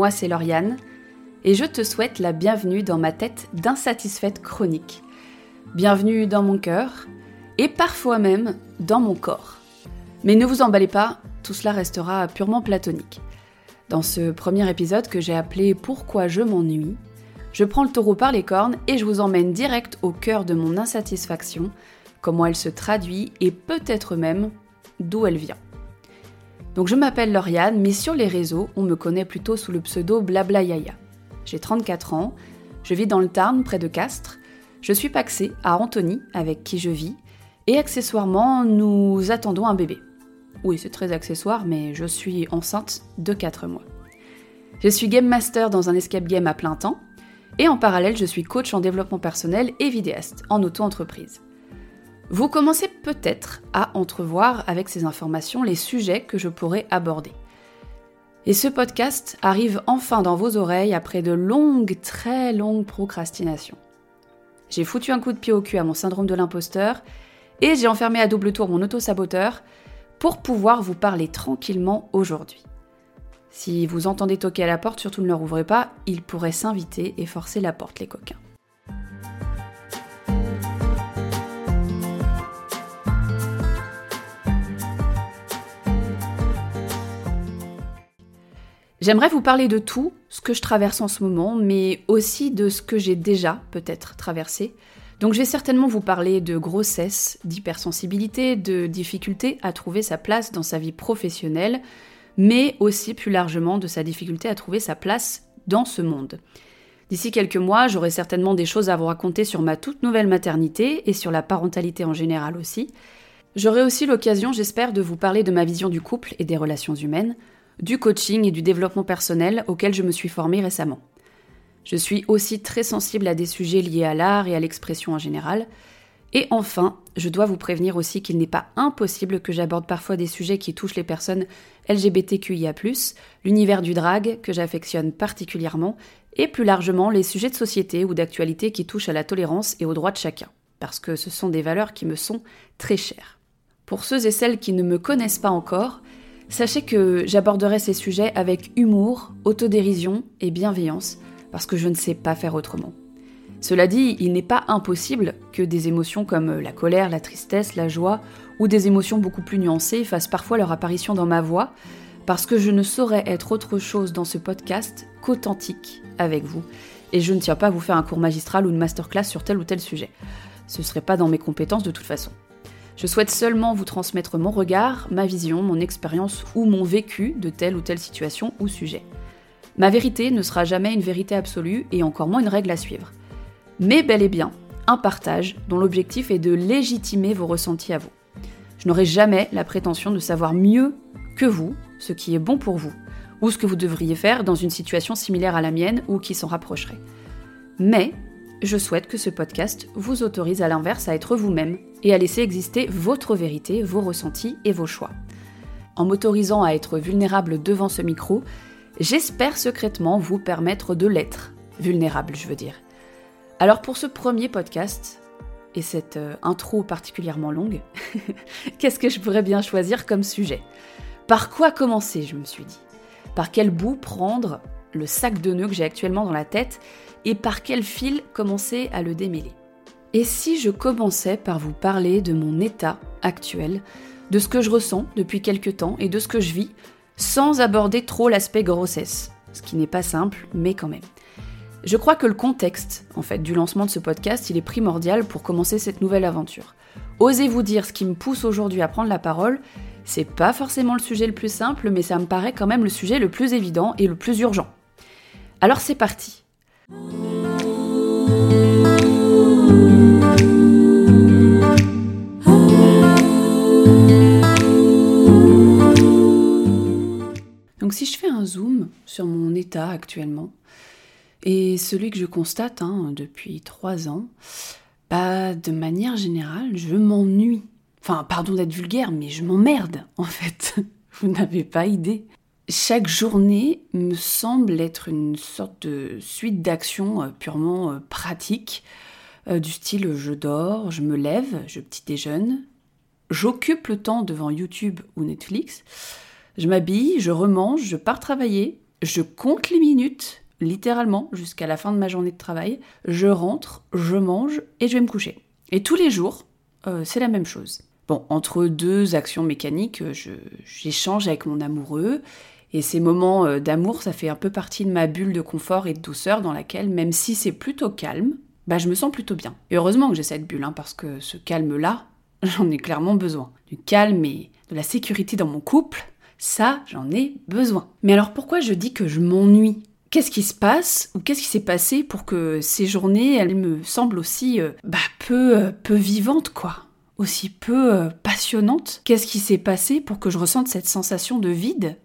moi c'est Lauriane, et je te souhaite la bienvenue dans ma tête d'insatisfaite chronique. Bienvenue dans mon cœur, et parfois même dans mon corps. Mais ne vous emballez pas, tout cela restera purement platonique. Dans ce premier épisode que j'ai appelé Pourquoi je m'ennuie, je prends le taureau par les cornes et je vous emmène direct au cœur de mon insatisfaction, comment elle se traduit et peut-être même d'où elle vient. Donc je m'appelle Lauriane, mais sur les réseaux, on me connaît plutôt sous le pseudo Blabla Yaya. J'ai 34 ans, je vis dans le Tarn, près de Castres. Je suis paxée à Antony, avec qui je vis, et accessoirement, nous attendons un bébé. Oui, c'est très accessoire, mais je suis enceinte de 4 mois. Je suis game master dans un escape game à plein temps, et en parallèle, je suis coach en développement personnel et vidéaste en auto-entreprise. Vous commencez peut-être à entrevoir avec ces informations les sujets que je pourrais aborder. Et ce podcast arrive enfin dans vos oreilles après de longues, très longues procrastinations. J'ai foutu un coup de pied au cul à mon syndrome de l'imposteur et j'ai enfermé à double tour mon auto-saboteur pour pouvoir vous parler tranquillement aujourd'hui. Si vous entendez toquer à la porte, surtout ne leur ouvrez pas, ils pourraient s'inviter et forcer la porte, les coquins. J'aimerais vous parler de tout ce que je traverse en ce moment, mais aussi de ce que j'ai déjà peut-être traversé. Donc je vais certainement vous parler de grossesse, d'hypersensibilité, de difficulté à trouver sa place dans sa vie professionnelle, mais aussi plus largement de sa difficulté à trouver sa place dans ce monde. D'ici quelques mois, j'aurai certainement des choses à vous raconter sur ma toute nouvelle maternité et sur la parentalité en général aussi. J'aurai aussi l'occasion, j'espère, de vous parler de ma vision du couple et des relations humaines, du coaching et du développement personnel auquel je me suis formée récemment. Je suis aussi très sensible à des sujets liés à l'art et à l'expression en général. Et enfin, je dois vous prévenir aussi qu'il n'est pas impossible que j'aborde parfois des sujets qui touchent les personnes LGBTQIA, l'univers du drag que j'affectionne particulièrement, et plus largement les sujets de société ou d'actualité qui touchent à la tolérance et aux droits de chacun, parce que ce sont des valeurs qui me sont très chères. Pour ceux et celles qui ne me connaissent pas encore, Sachez que j'aborderai ces sujets avec humour, autodérision et bienveillance, parce que je ne sais pas faire autrement. Cela dit, il n'est pas impossible que des émotions comme la colère, la tristesse, la joie, ou des émotions beaucoup plus nuancées fassent parfois leur apparition dans ma voix, parce que je ne saurais être autre chose dans ce podcast qu'authentique avec vous, et je ne tiens pas à vous faire un cours magistral ou une masterclass sur tel ou tel sujet. Ce ne serait pas dans mes compétences de toute façon. Je souhaite seulement vous transmettre mon regard, ma vision, mon expérience ou mon vécu de telle ou telle situation ou sujet. Ma vérité ne sera jamais une vérité absolue et encore moins une règle à suivre. Mais bel et bien, un partage dont l'objectif est de légitimer vos ressentis à vous. Je n'aurai jamais la prétention de savoir mieux que vous ce qui est bon pour vous, ou ce que vous devriez faire dans une situation similaire à la mienne ou qui s'en rapprocherait. Mais je souhaite que ce podcast vous autorise à l'inverse à être vous-même et à laisser exister votre vérité, vos ressentis et vos choix. En m'autorisant à être vulnérable devant ce micro, j'espère secrètement vous permettre de l'être. Vulnérable, je veux dire. Alors pour ce premier podcast, et cette euh, intro particulièrement longue, qu'est-ce que je pourrais bien choisir comme sujet? Par quoi commencer, je me suis dit? Par quel bout prendre le sac de nœuds que j'ai actuellement dans la tête et par quel fil commencer à le démêler. Et si je commençais par vous parler de mon état actuel, de ce que je ressens depuis quelque temps et de ce que je vis, sans aborder trop l'aspect grossesse, ce qui n'est pas simple, mais quand même. Je crois que le contexte, en fait, du lancement de ce podcast, il est primordial pour commencer cette nouvelle aventure. Osez-vous dire ce qui me pousse aujourd'hui à prendre la parole, c'est pas forcément le sujet le plus simple, mais ça me paraît quand même le sujet le plus évident et le plus urgent. Alors c'est parti. Donc si je fais un zoom sur mon état actuellement, et celui que je constate hein, depuis trois ans, bah, de manière générale, je m'ennuie. Enfin, pardon d'être vulgaire, mais je m'emmerde, en fait. Vous n'avez pas idée. Chaque journée me semble être une sorte de suite d'actions euh, purement euh, pratiques, euh, du style je dors, je me lève, je petit déjeune, j'occupe le temps devant YouTube ou Netflix, je m'habille, je remange, je pars travailler, je compte les minutes, littéralement, jusqu'à la fin de ma journée de travail. Je rentre, je mange et je vais me coucher. Et tous les jours, c'est la même chose. Bon, entre deux actions mécaniques, j'échange avec mon amoureux. Et ces moments euh, d'amour, ça fait un peu partie de ma bulle de confort et de douceur dans laquelle, même si c'est plutôt calme, bah, je me sens plutôt bien. Et heureusement que j'ai cette bulle, hein, parce que ce calme-là, j'en ai clairement besoin. Du calme et de la sécurité dans mon couple, ça, j'en ai besoin. Mais alors pourquoi je dis que je m'ennuie? Qu'est-ce qui se passe? Ou qu'est-ce qui s'est passé pour que ces journées, elles me semblent aussi euh, bah, peu, euh, peu vivantes, quoi? Aussi peu passionnantes? Qu'est-ce qui s'est passé pour que je ressente cette sensation de vide?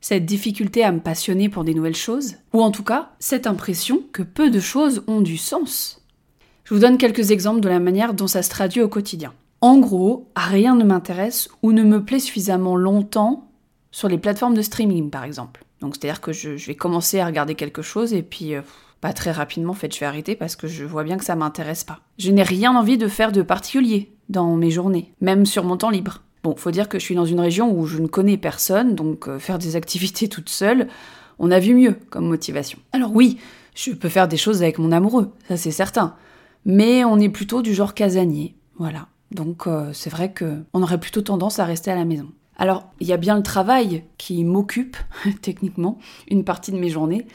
Cette difficulté à me passionner pour des nouvelles choses, ou en tout cas cette impression que peu de choses ont du sens. Je vous donne quelques exemples de la manière dont ça se traduit au quotidien. En gros, rien ne m'intéresse ou ne me plaît suffisamment longtemps sur les plateformes de streaming par exemple. Donc c'est-à-dire que je, vais commencer à regarder quelque chose et puis euh, pas très rapidement en fait je vais arrêter parce que je vois bien que ça m'intéresse pas. Je n'ai rien envie de faire de particulier dans mes journées, même sur mon temps libre. Bon, faut dire que je suis dans une région où je ne connais personne, donc euh, faire des activités toute seule, on a vu mieux comme motivation. Alors oui, je peux faire des choses avec mon amoureux, ça c'est certain. Mais on est plutôt du genre casanier, voilà. Donc euh, c'est vrai que on aurait plutôt tendance à rester à la maison. Alors, il y a bien le travail qui m'occupe, techniquement, une partie de mes journées.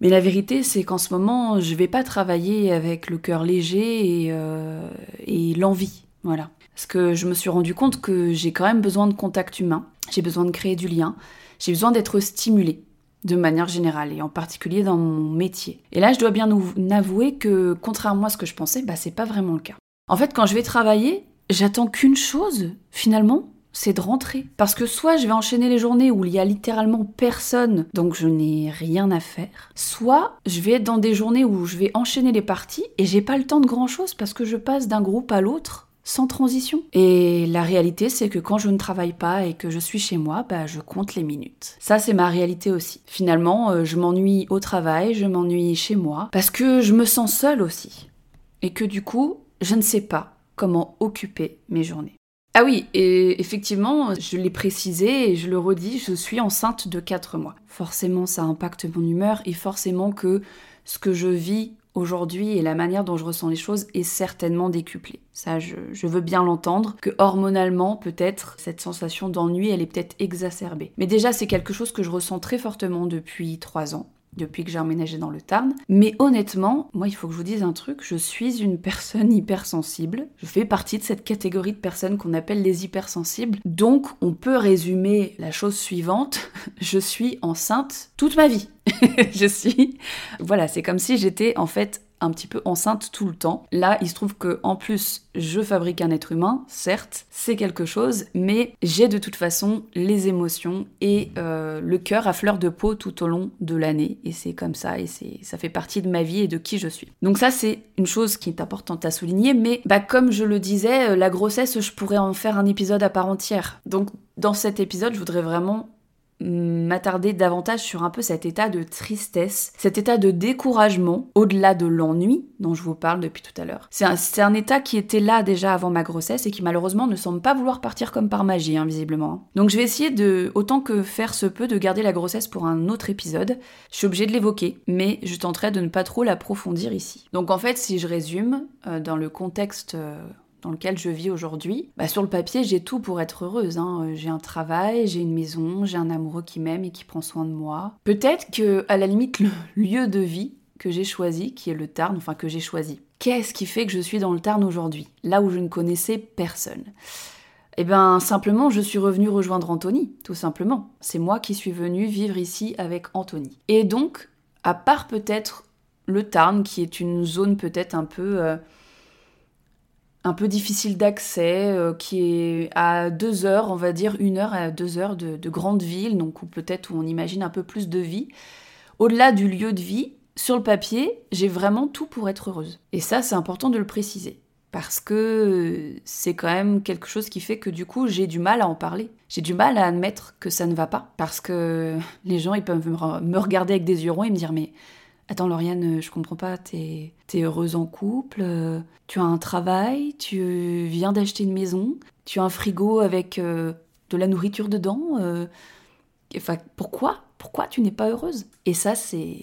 Mais la vérité, c'est qu'en ce moment, je vais pas travailler avec le cœur léger et, euh, et l'envie. Voilà. Parce que je me suis rendu compte que j'ai quand même besoin de contact humain, j'ai besoin de créer du lien, j'ai besoin d'être stimulée de manière générale et en particulier dans mon métier. Et là, je dois bien avouer que contrairement à ce que je pensais, bah c'est pas vraiment le cas. En fait, quand je vais travailler, j'attends qu'une chose finalement, c'est de rentrer. Parce que soit je vais enchaîner les journées où il y a littéralement personne, donc je n'ai rien à faire, soit je vais être dans des journées où je vais enchaîner les parties et j'ai pas le temps de grand chose parce que je passe d'un groupe à l'autre sans transition. Et la réalité, c'est que quand je ne travaille pas et que je suis chez moi, bah, je compte les minutes. Ça, c'est ma réalité aussi. Finalement, euh, je m'ennuie au travail, je m'ennuie chez moi, parce que je me sens seule aussi. Et que du coup, je ne sais pas comment occuper mes journées. Ah oui, et effectivement, je l'ai précisé et je le redis, je suis enceinte de 4 mois. Forcément, ça impacte mon humeur et forcément que ce que je vis aujourd'hui et la manière dont je ressens les choses est certainement décuplée. Ça, je, veux bien l'entendre, que hormonalement, peut-être, cette sensation d'ennui, elle est peut-être exacerbée. Mais déjà, c'est quelque chose que je ressens très fortement depuis trois ans depuis que j'ai emménagé dans le Tarn. Mais honnêtement, moi, il faut que je vous dise un truc, je suis une personne hypersensible. Je fais partie de cette catégorie de personnes qu'on appelle les hypersensibles. Donc, on peut résumer la chose suivante, je suis enceinte toute ma vie. je suis... Voilà, c'est comme si j'étais en fait un petit peu enceinte tout le temps. Là, il se trouve que en plus, je fabrique un être humain, certes, c'est quelque chose, mais j'ai de toute façon les émotions et euh, le cœur à fleur de peau tout au long de l'année, et c'est comme ça, et c'est ça fait partie de ma vie et de qui je suis. Donc ça, c'est une chose qui est importante à souligner, mais bah comme je le disais, euh, la grossesse, je pourrais en faire un épisode à part entière. Donc dans cet épisode, je voudrais vraiment m'attarder davantage sur un peu cet état de tristesse, cet état de découragement, au-delà de l'ennui dont je vous parle depuis tout à l'heure. C'est un, état qui était là déjà avant ma grossesse et qui malheureusement ne semble pas vouloir partir comme par magie, hein, visiblement. Donc je vais essayer de, autant que faire se peut, de garder la grossesse pour un autre épisode. Je suis obligée de l'évoquer, mais je tenterai de ne pas trop l'approfondir ici. Donc en fait, si je résume, euh, dans le contexte... Euh, dans lequel je vis aujourd'hui, bah sur le papier, j'ai tout pour être heureuse. Hein. Euh, j'ai un travail, j'ai une maison, j'ai un amoureux qui m'aime et qui prend soin de moi. Peut-être que, à la limite, le lieu de vie que j'ai choisi, qui est le Tarn, enfin que j'ai choisi. Qu'est-ce qui fait que je suis dans le Tarn aujourd'hui, là où je ne connaissais personne Eh bien, simplement, je suis revenue rejoindre Anthony, tout simplement. C'est moi qui suis venue vivre ici avec Anthony. Et donc, à part peut-être le Tarn, qui est une zone peut-être un peu... Euh, un peu difficile d'accès, euh, qui est à deux heures, on va dire une heure à deux heures de, de grande ville, donc peut-être où on imagine un peu plus de vie. Au-delà du lieu de vie, sur le papier, j'ai vraiment tout pour être heureuse. Et ça, c'est important de le préciser. Parce que c'est quand même quelque chose qui fait que du coup, j'ai du mal à en parler. J'ai du mal à admettre que ça ne va pas. Parce que les gens, ils peuvent me regarder avec des yeux ronds et me dire Mais Attends, Lauriane, je comprends pas, t'es es heureuse en couple, euh, tu as un travail, tu viens d'acheter une maison, tu as un frigo avec euh, de la nourriture dedans. Euh, Enfin, pourquoi Pourquoi tu n'es pas heureuse? Et ça, c'est.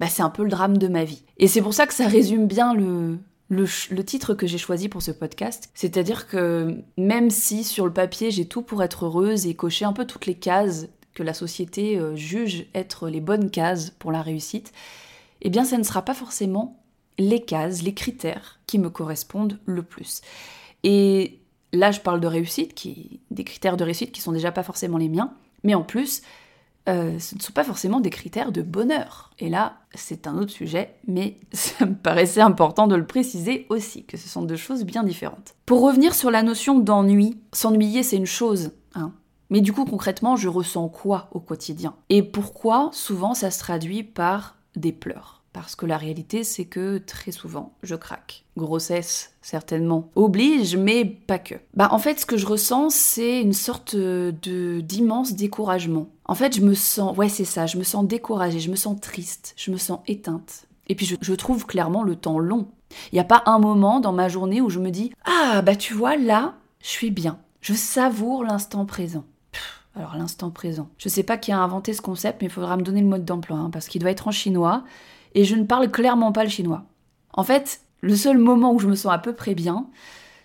Bah, c'est un peu le drame de ma vie. Et c'est pour ça que ça résume bien le, le, titre que j'ai choisi pour ce podcast. C'est-à-dire que même si sur le papier j'ai tout pour être heureuse et cocher un peu toutes les cases que la société euh, juge être les bonnes cases pour la réussite, eh bien ça ne sera pas forcément les cases, les critères qui me correspondent le plus. Et là je parle de réussite, qui, des critères de réussite qui sont déjà pas forcément les miens, mais en plus, euh, ce ne sont pas forcément des critères de bonheur. Et là, c'est un autre sujet, mais ça me paraissait important de le préciser aussi, que ce sont deux choses bien différentes. Pour revenir sur la notion d'ennui, s'ennuyer c'est une chose, hein. Mais du coup, concrètement, je ressens quoi au quotidien? Et pourquoi souvent ça se traduit par des pleurs parce que la réalité, c'est que très souvent, je craque. Grossesse, certainement, oblige, mais pas que. Bah, en fait, ce que je ressens, c'est une sorte de d'immense découragement. En fait, je me sens, ouais, c'est ça, je me sens découragée, je me sens triste, je me sens éteinte. Et puis, je, trouve clairement le temps long. Il n'y a pas un moment dans ma journée où je me dis Ah, bah tu vois, là, je suis bien. Je savoure l'instant présent. Alors l'instant présent. Je sais pas qui a inventé ce concept, mais il faudra me donner le mode d'emploi, hein, parce qu'il doit être en chinois et je ne parle clairement pas le chinois. En fait, le seul moment où je me sens à peu près bien,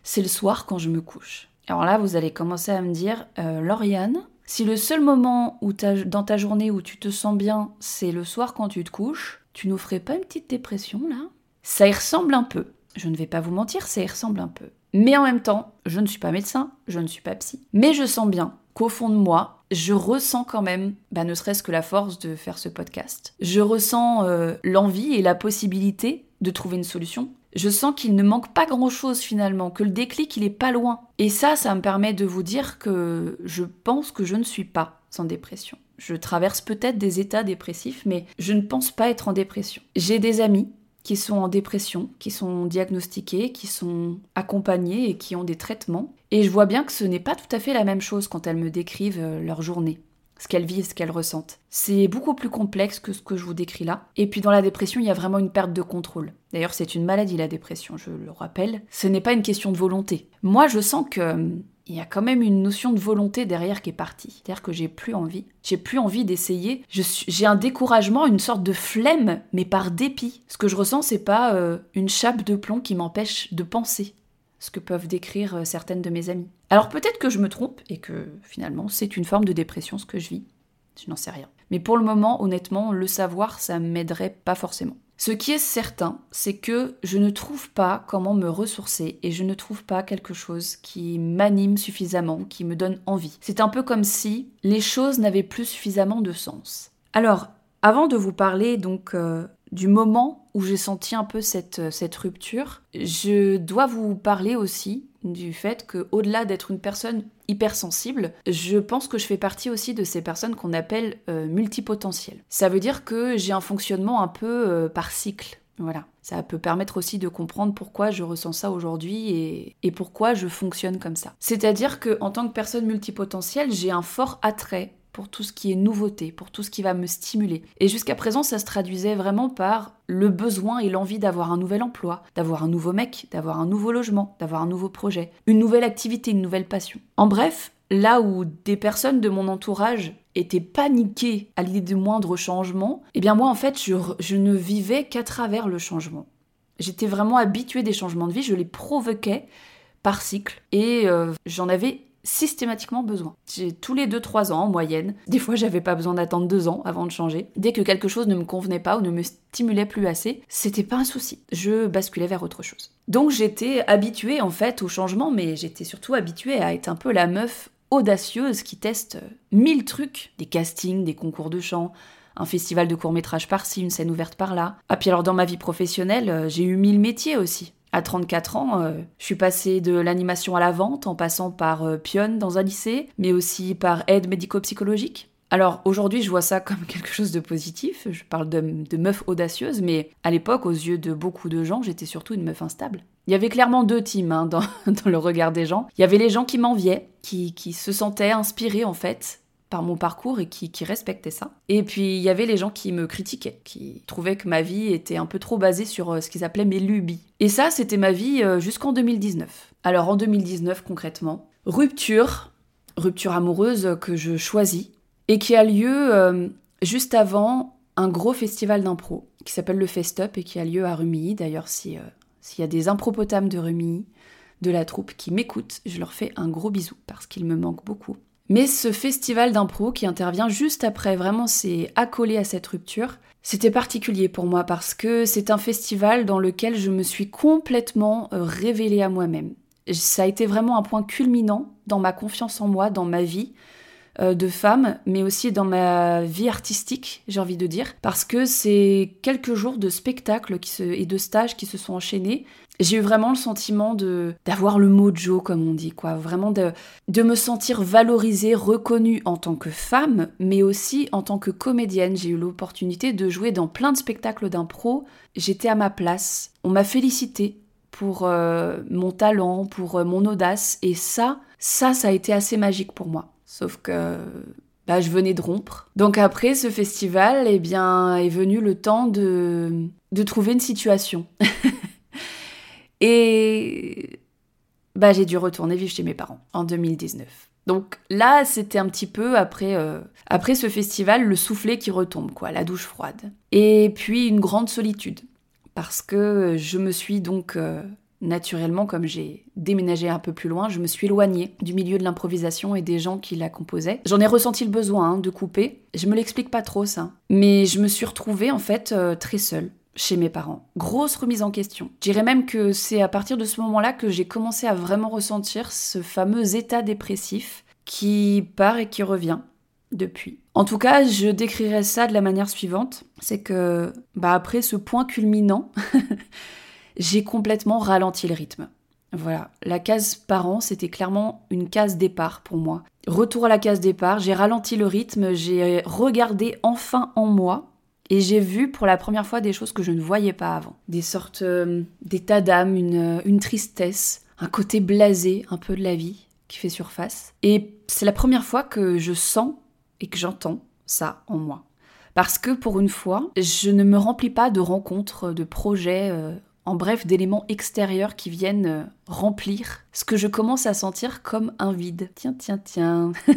c'est le soir quand je me couche. Alors là, vous allez commencer à me dire, euh, Lauriane, si le seul moment où dans ta journée où tu te sens bien, c'est le soir quand tu te couches, tu nous ferais pas une petite dépression là? Ça y ressemble un peu. Je ne vais pas vous mentir, ça y ressemble un peu. Mais en même temps, je ne suis pas médecin, je ne suis pas psy. Mais je sens bien qu'au fond de moi, je ressens quand même, bah, ne serait-ce que la force de faire ce podcast. Je ressens euh, l'envie et la possibilité de trouver une solution. Je sens qu'il ne manque pas grand-chose finalement, que le déclic il est pas loin. Et ça, ça me permet de vous dire que je pense que je ne suis pas sans dépression. Je traverse peut-être des états dépressifs, mais je ne pense pas être en dépression. J'ai des amis qui sont en dépression, qui sont diagnostiquées, qui sont accompagnées et qui ont des traitements. Et je vois bien que ce n'est pas tout à fait la même chose quand elles me décrivent euh, leur journée, ce qu'elles vivent, ce qu'elles ressentent. C'est beaucoup plus complexe que ce que je vous décris là. Et puis dans la dépression, il y a vraiment une perte de contrôle. D'ailleurs, c'est une maladie la dépression, je le rappelle. Ce n'est pas une question de volonté. Moi, je sens que il y a quand même une notion de volonté derrière qui est partie. C'est-à-dire que j'ai plus envie. J'ai plus envie d'essayer. J'ai un découragement, une sorte de flemme, mais par dépit. Ce que je ressens, c'est pas euh, une chape de plomb qui m'empêche de penser. Ce que peuvent décrire euh, certaines de mes amies. Alors peut-être que je me trompe et que finalement c'est une forme de dépression ce que je vis. Je n'en sais rien. Mais pour le moment, honnêtement, le savoir, ça m'aiderait pas forcément. Ce qui est certain, c'est que je ne trouve pas comment me ressourcer et je ne trouve pas quelque chose qui m'anime suffisamment, qui me donne envie. C'est un peu comme si les choses n'avaient plus suffisamment de sens. Alors, avant de vous parler donc euh, du moment où j'ai senti un peu cette, euh, cette rupture, je dois vous parler aussi du fait que au-delà d'être une personne hypersensible, je pense que je fais partie aussi de ces personnes qu'on appelle euh, multipotentielles. Ça veut dire que j'ai un fonctionnement un peu euh, par cycle. Voilà. Ça peut permettre aussi de comprendre pourquoi je ressens ça aujourd'hui et, et, pourquoi je fonctionne comme ça. C'est-à-dire que en tant que personne multipotentielle, j'ai un fort attrait pour tout ce qui est nouveauté, pour tout ce qui va me stimuler. Et jusqu'à présent, ça se traduisait vraiment par le besoin et l'envie d'avoir un nouvel emploi, d'avoir un nouveau mec, d'avoir un nouveau logement, d'avoir un nouveau projet, une nouvelle activité, une nouvelle passion. En bref, là où des personnes de mon entourage étaient paniquées à l'idée de moindre changement, eh bien moi en fait, je, ne vivais qu'à travers le changement. J'étais vraiment habituée des changements de vie, je les provoquais par cycle et euh, j'en avais systématiquement besoin. J'ai tous les 2-3 ans en moyenne. Des fois, j'avais pas besoin d'attendre 2 ans avant de changer. Dès que quelque chose ne me convenait pas ou ne me stimulait plus assez, c'était pas un souci. Je basculais vers autre chose. Donc j'étais habituée en fait au changement, mais j'étais surtout habituée à être un peu la meuf audacieuse qui teste mille trucs, des castings, des concours de chant, un festival de court métrage par-ci, une scène ouverte par-là. Ah puis alors dans ma vie professionnelle, euh, j'ai eu mille métiers aussi. À 34 ans, euh, je suis passée de l'animation à la vente en passant par euh, pionne dans un lycée, mais aussi par aide médico-psychologique. Alors aujourd'hui, je vois ça comme quelque chose de positif. Je parle de, meuf audacieuse, mais à l'époque, aux yeux de beaucoup de gens, j'étais surtout une meuf instable. Il y avait clairement deux teams hein, dans, le regard des gens. Il y avait les gens qui m'enviaient, qui, qui se sentaient inspirés en fait par mon parcours et qui, respectaient ça. Et puis il y avait les gens qui me critiquaient, qui trouvaient que ma vie était un peu trop basée sur euh, ce qu'ils appelaient mes lubies. Et ça, c'était ma vie euh, jusqu'en 2019. Alors en 2019 concrètement, rupture, rupture amoureuse que je choisis. et qui a lieu euh, juste avant un gros festival d'impro qui s'appelle le Festup et qui a lieu à Rumilly. D'ailleurs, si, s'il y a des impropotames de Rumilly, de la troupe qui m'écoutent, je leur fais un gros bisou parce qu'il me manque beaucoup. Mais ce festival d'impro qui intervient juste après, vraiment c'est accolé à cette rupture, c'était particulier pour moi parce que c'est un festival dans lequel je me suis complètement euh, révélée à moi-même. Ça a été vraiment un point culminant dans ma confiance en moi, dans ma vie euh, de femme, mais aussi dans ma vie artistique, j'ai envie de dire, parce que c'est quelques jours de spectacles et de stages qui se sont enchaînés j'ai eu vraiment le sentiment de d'avoir le mojo comme on dit quoi, vraiment de de me sentir valorisée, reconnue en tant que femme, mais aussi en tant que comédienne. J'ai eu l'opportunité de jouer dans plein de spectacles d'impro. J'étais à ma place. On m'a félicité pour euh, mon talent, pour euh, mon audace, et ça, ça, ça a été assez magique pour moi. Sauf que bah, je venais de rompre. Donc après ce festival, eh bien, est venu le temps de, de trouver une situation. Et bah, j'ai dû retourner vivre chez mes parents en 2019. Donc là, c'était un petit peu après, euh, après ce festival, le soufflet qui retombe, quoi, la douche froide. Et puis une grande solitude, parce que je me suis donc euh, naturellement, comme j'ai déménagé un peu plus loin, je me suis éloignée du milieu de l'improvisation et des gens qui la composaient. J'en ai ressenti le besoin hein, de couper. Je me l'explique pas trop ça, mais je me suis retrouvée en fait euh, très seule chez mes parents. Grosse remise en question. Je dirais même que c'est à partir de ce moment-là que j'ai commencé à vraiment ressentir ce fameux état dépressif qui part et qui revient depuis. En tout cas, je décrirais ça de la manière suivante, c'est que bah après ce point culminant, j'ai complètement ralenti le rythme. Voilà, la case parents, c'était clairement une case départ pour moi. Retour à la case départ, j'ai ralenti le rythme, j'ai regardé enfin en moi et j'ai vu pour la première fois des choses que je ne voyais pas avant. Des sortes euh, d'états d'âme, une, une tristesse, un côté blasé un peu de la vie qui fait surface. Et c'est la première fois que je sens et que j'entends ça en moi. Parce que pour une fois, je ne me remplis pas de rencontres, de projets, euh, en bref, d'éléments extérieurs qui viennent euh, remplir ce que je commence à sentir comme un vide. Tiens, tiens, tiens.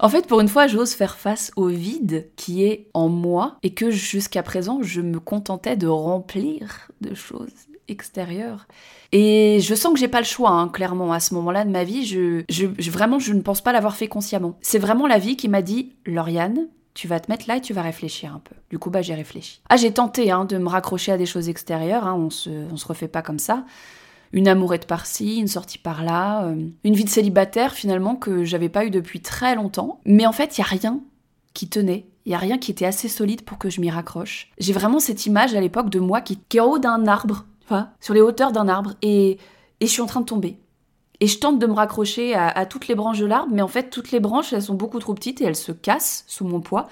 En fait, pour une fois, j'ose faire face au vide qui est en moi et que jusqu'à présent, je me contentais de remplir de choses extérieures. Et je sens que j'ai pas le choix, hein, clairement, à ce moment-là de ma vie. Je, je, vraiment, je ne pense pas l'avoir fait consciemment. C'est vraiment la vie qui m'a dit, Lauriane, tu vas te mettre là et tu vas réfléchir un peu. Du coup, bah, j'ai réfléchi. Ah, j'ai tenté hein, de me raccrocher à des choses extérieures, hein, on, se, on se refait pas comme ça une amourette par-ci, une sortie par-là, euh, une vie de célibataire finalement que j'avais pas eu depuis très longtemps. Mais en fait, il y a rien qui tenait. Il y a rien qui était assez solide pour que je m'y raccroche. J'ai vraiment cette image à l'époque de moi qui, est en haut d'un arbre, sur les hauteurs d'un arbre, et, et je suis en train de tomber. Et je tente de me raccrocher à, à toutes les branches de l'arbre, mais en fait, toutes les branches, elles sont beaucoup trop petites et elles se cassent sous mon poids.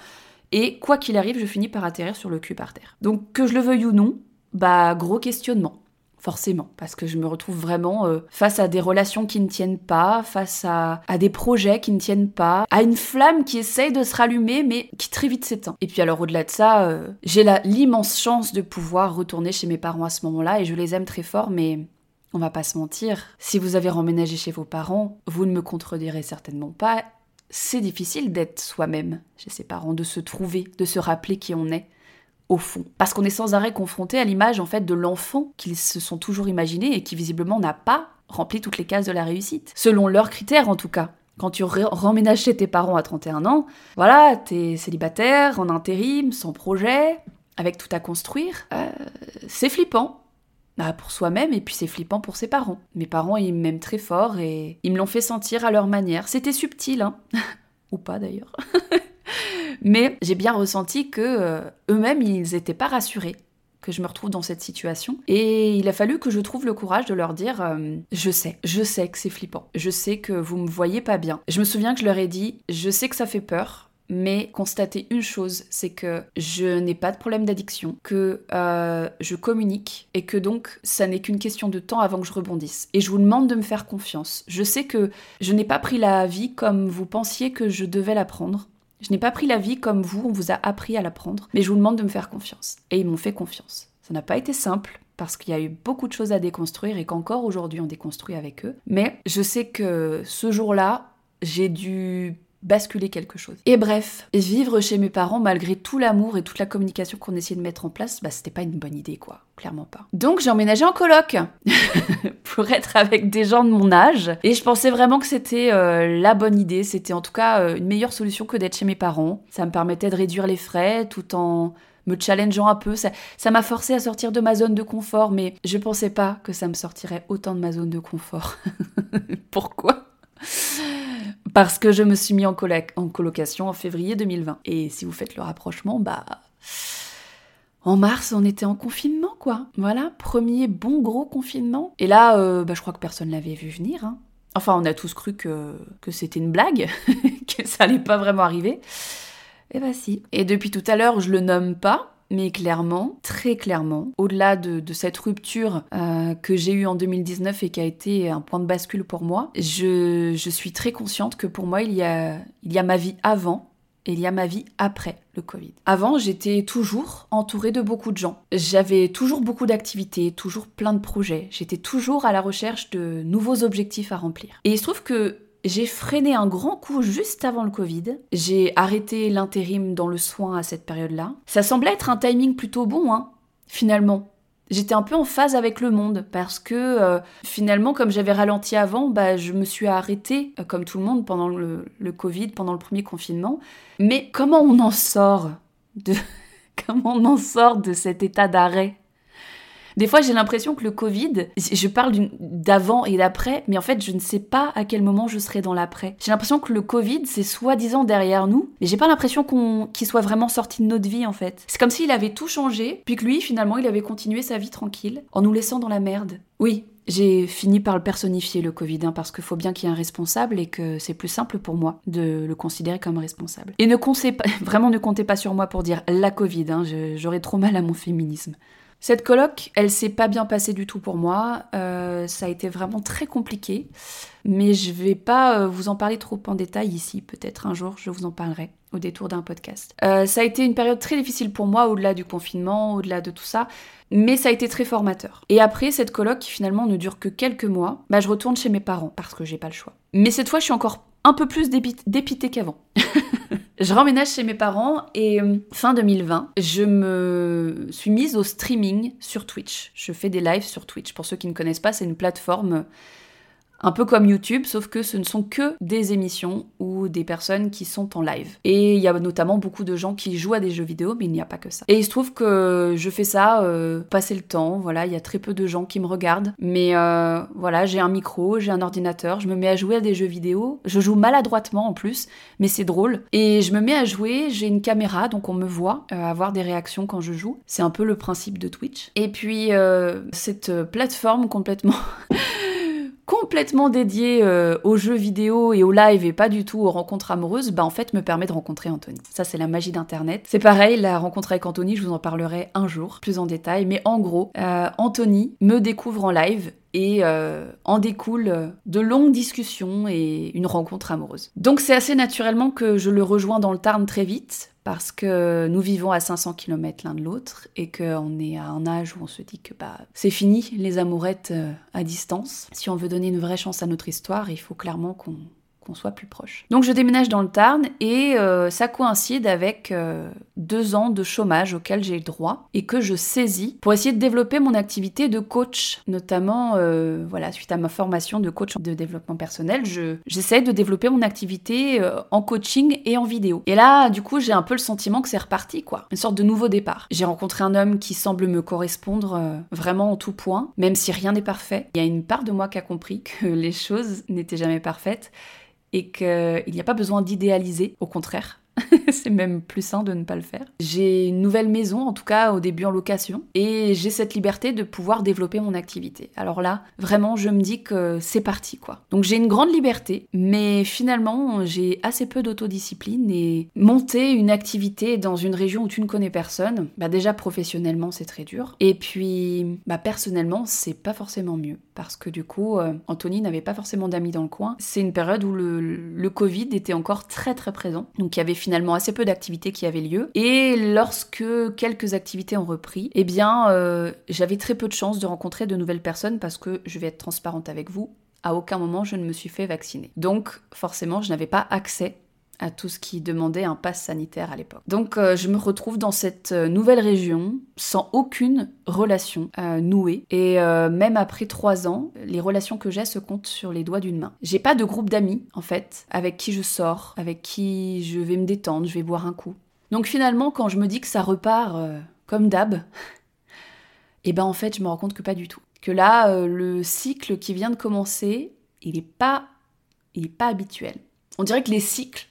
Et quoi qu'il arrive, je finis par atterrir sur le cul par terre. Donc, que je le veuille ou non, bah, gros questionnement forcément, parce que je me retrouve vraiment euh, face à des relations qui ne tiennent pas, face à, des projets qui ne tiennent pas, à une flamme qui essaye de se rallumer mais qui très vite s'éteint. Et puis alors au-delà de ça, euh, j'ai l'immense chance de pouvoir retourner chez mes parents à ce moment-là et je les aime très fort, mais on va pas se mentir, si vous avez emménagé chez vos parents, vous ne me contredirez certainement pas. C'est difficile d'être soi-même chez ses parents, de se trouver, de se rappeler qui on est au fond. Parce qu'on est sans arrêt confronté à l'image en fait de l'enfant qu'ils se sont toujours imaginé et qui visiblement n'a pas rempli toutes les cases de la réussite. Selon leurs critères en tout cas. Quand tu remménages chez tes parents à 31 ans, voilà, t'es célibataire, en intérim, sans projet, avec tout à construire, euh, c'est flippant. Bah, pour soi-même et puis c'est flippant pour ses parents. Mes parents, ils m'aiment très fort et ils me l'ont fait sentir à leur manière. C'était subtil, hein Ou pas d'ailleurs. Mais j'ai bien ressenti que euh, eux-mêmes, ils n'étaient pas rassurés que je me retrouve dans cette situation. Et il a fallu que je trouve le courage de leur dire euh, Je sais, je sais que c'est flippant, je sais que vous me voyez pas bien. Je me souviens que je leur ai dit Je sais que ça fait peur, mais constater une chose, c'est que je n'ai pas de problème d'addiction, que euh, je communique et que donc ça n'est qu'une question de temps avant que je rebondisse. Et je vous demande de me faire confiance. Je sais que je n'ai pas pris la vie comme vous pensiez que je devais la prendre. Je n'ai pas pris la vie comme vous, on vous a appris à la prendre, mais je vous demande de me faire confiance. Et ils m'ont fait confiance. Ça n'a pas été simple, parce qu'il y a eu beaucoup de choses à déconstruire et qu'encore aujourd'hui on déconstruit avec eux. Mais je sais que ce jour-là, j'ai dû basculer quelque chose. Et bref, vivre chez mes parents malgré tout l'amour et toute la communication qu'on essayait de mettre en place, bah c'était pas une bonne idée quoi, clairement pas. Donc j'ai emménagé en coloc pour être avec des gens de mon âge et je pensais vraiment que c'était euh, la bonne idée, c'était en tout cas euh, une meilleure solution que d'être chez mes parents. Ça me permettait de réduire les frais tout en me challengeant un peu. Ça, m'a forcé à sortir de ma zone de confort, mais je pensais pas que ça me sortirait autant de ma zone de confort. Pourquoi? Parce que je me suis mis en, colocation en février 2020. Et si vous faites le rapprochement, bah. En mars, on était en confinement, quoi. Voilà, premier bon gros confinement. Et là, euh, bah, je crois que personne l'avait vu venir. Hein. Enfin, on a tous cru que, que c'était une blague, que ça allait pas vraiment arriver. Et bah si. Et depuis tout à l'heure, je le nomme pas, mais clairement, très clairement, au-delà de, cette rupture euh, que j'ai eue en 2019 et qui a été un point de bascule pour moi, je, suis très consciente que pour moi, il y, a, il y a ma vie avant et il y a ma vie après le Covid. Avant, j'étais toujours entourée de beaucoup de gens. J'avais toujours beaucoup d'activités, toujours plein de projets. J'étais toujours à la recherche de nouveaux objectifs à remplir. Et il se trouve que j'ai freiné un grand coup juste avant le Covid. J'ai arrêté l'intérim dans le soin à cette période-là. Ça semblait être un timing plutôt bon, hein, finalement. J'étais un peu en phase avec le monde parce que euh, finalement, comme j'avais ralenti avant, bah, je me suis arrêtée, euh, comme tout le monde, pendant le, le, Covid, pendant le premier confinement. Mais comment on en sort de... comment on en sort de cet état d'arrêt? Des fois, j'ai l'impression que le Covid, je parle d'avant et d'après, mais en fait, je ne sais pas à quel moment je serai dans l'après. J'ai l'impression que le Covid, c'est soi-disant derrière nous, mais j'ai pas l'impression qu'il soit vraiment sorti de notre vie, en fait. C'est comme s'il avait tout changé, puis que lui, finalement, il avait continué sa vie tranquille, en nous laissant dans la merde. Oui, j'ai fini par le personnifier, le Covid, hein, parce qu'il faut bien qu'il y ait un responsable et que c'est plus simple pour moi de le considérer comme responsable. Et ne pas, vraiment ne comptez pas sur moi pour dire la Covid, hein, j'aurais trop mal à mon féminisme. Cette colloque, elle s'est pas bien passée du tout pour moi. Euh, ça a été vraiment très compliqué. Mais je vais pas euh, vous en parler trop en détail ici. Peut-être un jour, je vous en parlerai au détour d'un podcast. Euh, ça a été une période très difficile pour moi, au-delà du confinement, au-delà de tout ça. Mais ça a été très formateur. Et après, cette colloque qui finalement ne dure que quelques mois, bah, je retourne chez mes parents parce que j'ai pas le choix. Mais cette fois, je suis encore un peu plus dépitée qu'avant. Je remménage chez mes parents et euh, fin 2020, je me suis mise au streaming sur Twitch. Je fais des lives sur Twitch. Pour ceux qui ne connaissent pas, c'est une plateforme un peu comme YouTube, sauf que ce ne sont que des émissions ou des personnes qui sont en live. Et il y a notamment beaucoup de gens qui jouent à des jeux vidéo, mais il n'y a pas que ça. Et il se trouve que je fais ça, euh, passer le temps, voilà, il y a très peu de gens qui me regardent. Mais euh, voilà, j'ai un micro, j'ai un ordinateur, je me mets à jouer à des jeux vidéo. Je joue maladroitement en plus, mais c'est drôle. Et je me mets à jouer, j'ai une caméra, donc on me voit euh, avoir des réactions quand je joue. C'est un peu le principe de Twitch. Et puis, cette plateforme complètement... complètement dédié euh, aux jeux vidéo et aux live et pas du tout aux rencontres amoureuses, bah en fait me permet de rencontrer Anthony. Ça c'est la magie d'internet. C'est pareil, la rencontre avec Anthony, je vous en parlerai un jour plus en détail, mais en gros, euh, Anthony me découvre en live et euh, en découle de longues discussions et une rencontre amoureuse. Donc c'est assez naturellement que je le rejoins dans le Tarn très vite parce que nous vivons à 500 km l'un de l'autre et qu'on est à un âge où on se dit que bah, c'est fini les amourettes euh, à distance. Si on veut donner une vraie chance à notre histoire, il faut clairement qu'on qu'on soit plus proche. Donc je déménage dans le Tarn et euh, ça coïncide avec euh, deux ans de chômage auquel j'ai droit et que je saisis pour essayer de développer mon activité de coach, notamment euh, voilà suite à ma formation de coach de développement personnel, j'essaie de développer mon activité en coaching et en vidéo. Et là du coup j'ai un peu le sentiment que c'est reparti quoi, une sorte de nouveau départ. J'ai rencontré un homme qui semble me correspondre vraiment en tout point, même si rien n'est parfait. Il y a une part de moi qui a compris que les choses n'étaient jamais parfaites et qu'il n'y a pas besoin d'idéaliser, au contraire. c'est même plus sain de ne pas le faire. J'ai une nouvelle maison, en tout cas au début en location, et j'ai cette liberté de pouvoir développer mon activité. Alors là, vraiment, je me dis que c'est parti, quoi. Donc j'ai une grande liberté, mais finalement, j'ai assez peu d'autodiscipline et monter une activité dans une région où tu ne connais personne, bah déjà professionnellement, c'est très dur. Et puis, bah personnellement, c'est pas forcément mieux parce que du coup, euh, Anthony n'avait pas forcément d'amis dans le coin. C'est une période où le, Covid était encore très très présent, donc il y avait finalement assez peu d'activités qui avaient lieu. Et lorsque quelques activités ont repris, eh bien, euh, j'avais très peu de chances de rencontrer de nouvelles personnes parce que je vais être transparente avec vous. À aucun moment je ne me suis fait vacciner. Donc forcément, je n'avais pas accès à tout ce qui demandait un pass sanitaire à l'époque. Donc euh, je me retrouve dans cette euh, nouvelle région sans aucune relation euh, nouée. Et même après trois ans, les relations que j'ai se comptent sur les doigts d'une main. J'ai pas de groupe d'amis, en fait, avec qui je sors, avec qui je vais me détendre, je vais boire un coup. Donc finalement, quand je me dis que ça repart comme d'hab, et eh ben en fait, je me rends compte que pas du tout. Que là, le cycle qui vient de commencer, il est pas, il est pas habituel. On dirait que les cycles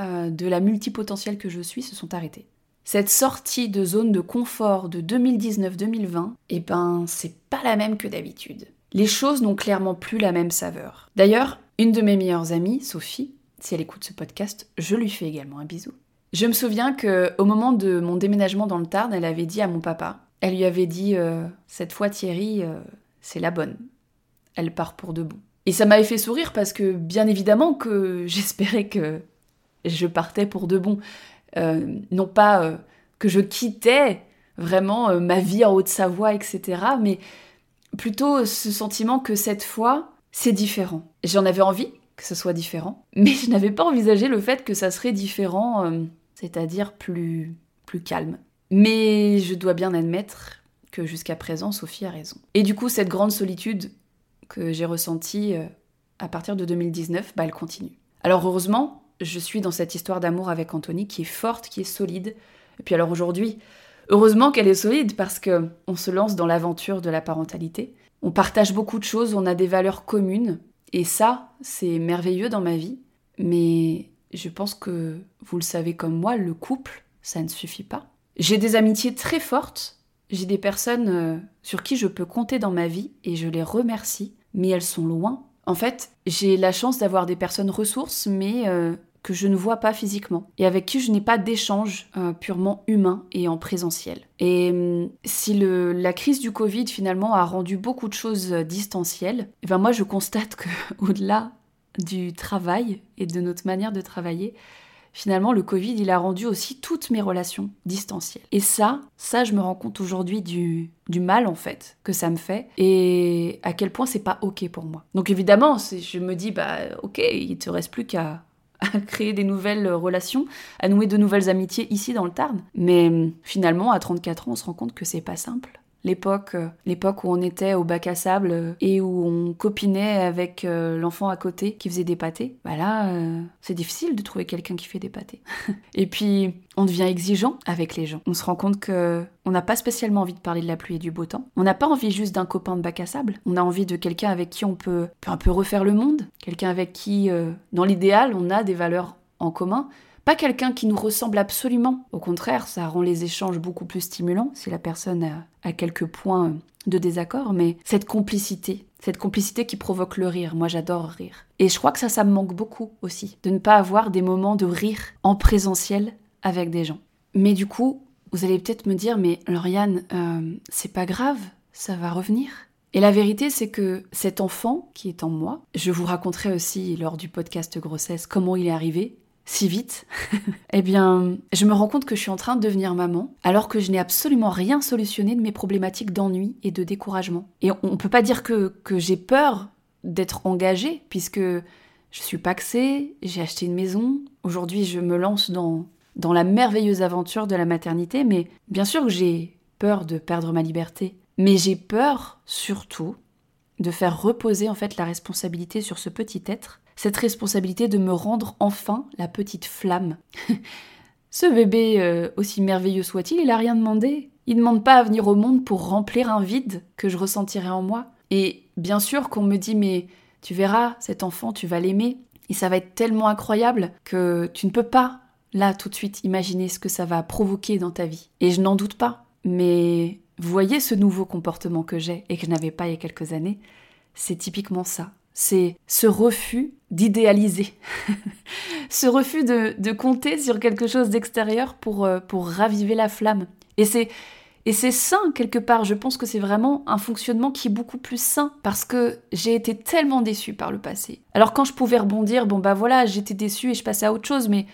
euh, de la multipotentielle que je suis se sont arrêtés. Cette sortie de zone de confort de 2019-2020, eh ben, c'est pas la même que d'habitude. Les choses n'ont clairement plus la même saveur. D'ailleurs, une de mes meilleures amies, Sophie, si elle écoute ce podcast, je lui fais également un bisou. Je me souviens que au moment de mon déménagement dans le Tarn, elle avait dit à mon papa, elle lui avait dit euh, cette fois Thierry, euh, c'est la bonne. Elle part pour de bon. Et ça m'avait fait sourire parce que bien évidemment que j'espérais que je partais pour de bon. Euh, non pas euh, que je quittais vraiment euh, ma vie en Haute-Savoie, etc., mais plutôt ce sentiment que cette fois, c'est différent. J'en avais envie que ce soit différent, mais je n'avais pas envisagé le fait que ça serait différent, c'est-à-dire plus, plus calme. Mais je dois bien admettre que jusqu'à présent, Sophie a raison. Et du coup, cette grande solitude que j'ai ressentie à partir de 2019, bah, elle continue. Alors heureusement, je suis dans cette histoire d'amour avec Anthony qui est forte, qui est solide. Et puis alors aujourd'hui, heureusement qu'elle est solide parce que on se lance dans l'aventure de la parentalité. On partage beaucoup de choses, on a des valeurs communes et ça, c'est merveilleux dans ma vie. Mais je pense que vous le savez comme moi, le couple, ça ne suffit pas. J'ai des amitiés très fortes, j'ai des personnes euh, sur qui je peux compter dans ma vie et je les remercie, mais elles sont loin. En fait, j'ai la chance d'avoir des personnes ressources, mais euh, que je ne vois pas physiquement et avec qui je n'ai pas d'échange euh, purement humain et en présentiel. Et hum, si le, la crise du Covid finalement a rendu beaucoup de choses euh, distancielles, et eh ben moi je constate que au-delà du travail et de notre manière de travailler, finalement le Covid il a rendu aussi toutes mes relations distancielles. Et ça, ça je me rends compte aujourd'hui du, du mal en fait que ça me fait et à quel point c'est pas ok pour moi. Donc évidemment, je me dis bah ok, il te reste plus qu'à à créer des nouvelles relations, à nouer de nouvelles amitiés ici dans le Tarn. Mais hum, finalement, à 34 ans, on se rend compte que c'est pas simple l'époque, euh, l'époque où on était au bac à sable euh, et où on copinait avec euh, l'enfant à côté qui faisait des pâtés, bah là, c'est difficile de trouver quelqu'un qui fait des pâtés. et puis, on devient exigeant avec les gens. On se rend compte que on n'a pas spécialement envie de parler de la pluie et du beau temps. On n'a pas envie juste d'un copain de bac à sable. On a envie de quelqu'un avec qui on peut, peut un peu refaire le monde. Quelqu'un avec qui, dans l'idéal, on a des valeurs en commun pas quelqu'un qui nous ressemble absolument. Au contraire, ça rend les échanges beaucoup plus stimulants si la personne a, quelques points de désaccord, mais cette complicité, cette complicité qui provoque le rire, moi j'adore rire. Et je crois que ça, ça me manque beaucoup aussi, de ne pas avoir des moments de rire en présentiel avec des gens. Mais du coup, vous allez peut-être me dire, mais Lauriane, euh, c'est pas grave, ça va revenir. Et la vérité, c'est que cet enfant qui est en moi, je vous raconterai aussi lors du podcast grossesse comment il est arrivé, si vite, eh bien, je me rends compte que je suis en train de devenir maman, alors que je n'ai absolument rien solutionné de mes problématiques d'ennui et de découragement. Et on ne peut pas dire que, que j'ai peur d'être engagée, puisque je suis paxée, j'ai acheté une maison, aujourd'hui je me lance dans, dans la merveilleuse aventure de la maternité, mais bien sûr que j'ai peur de perdre ma liberté. Mais j'ai peur surtout de faire reposer en fait la responsabilité sur ce petit être cette responsabilité de me rendre enfin la petite flamme. ce bébé, euh, aussi merveilleux soit-il, il a rien demandé. Il ne demande pas à venir au monde pour remplir un vide que je ressentirais en moi. Et bien sûr qu'on me dit mais tu verras, cet enfant, tu vas l'aimer, et ça va être tellement incroyable que tu ne peux pas, là, tout de suite, imaginer ce que ça va provoquer dans ta vie. Et je n'en doute pas. Mais voyez ce nouveau comportement que j'ai et que je n'avais pas il y a quelques années, c'est typiquement ça c'est ce refus d'idéaliser, ce refus de, compter sur quelque chose d'extérieur pour, euh, pour raviver la flamme. Et c'est et c'est sain quelque part, je pense que c'est vraiment un fonctionnement qui est beaucoup plus sain parce que j'ai été tellement déçue par le passé. Alors quand je pouvais rebondir, bon bah voilà, j'étais déçue et je passais à autre chose, mais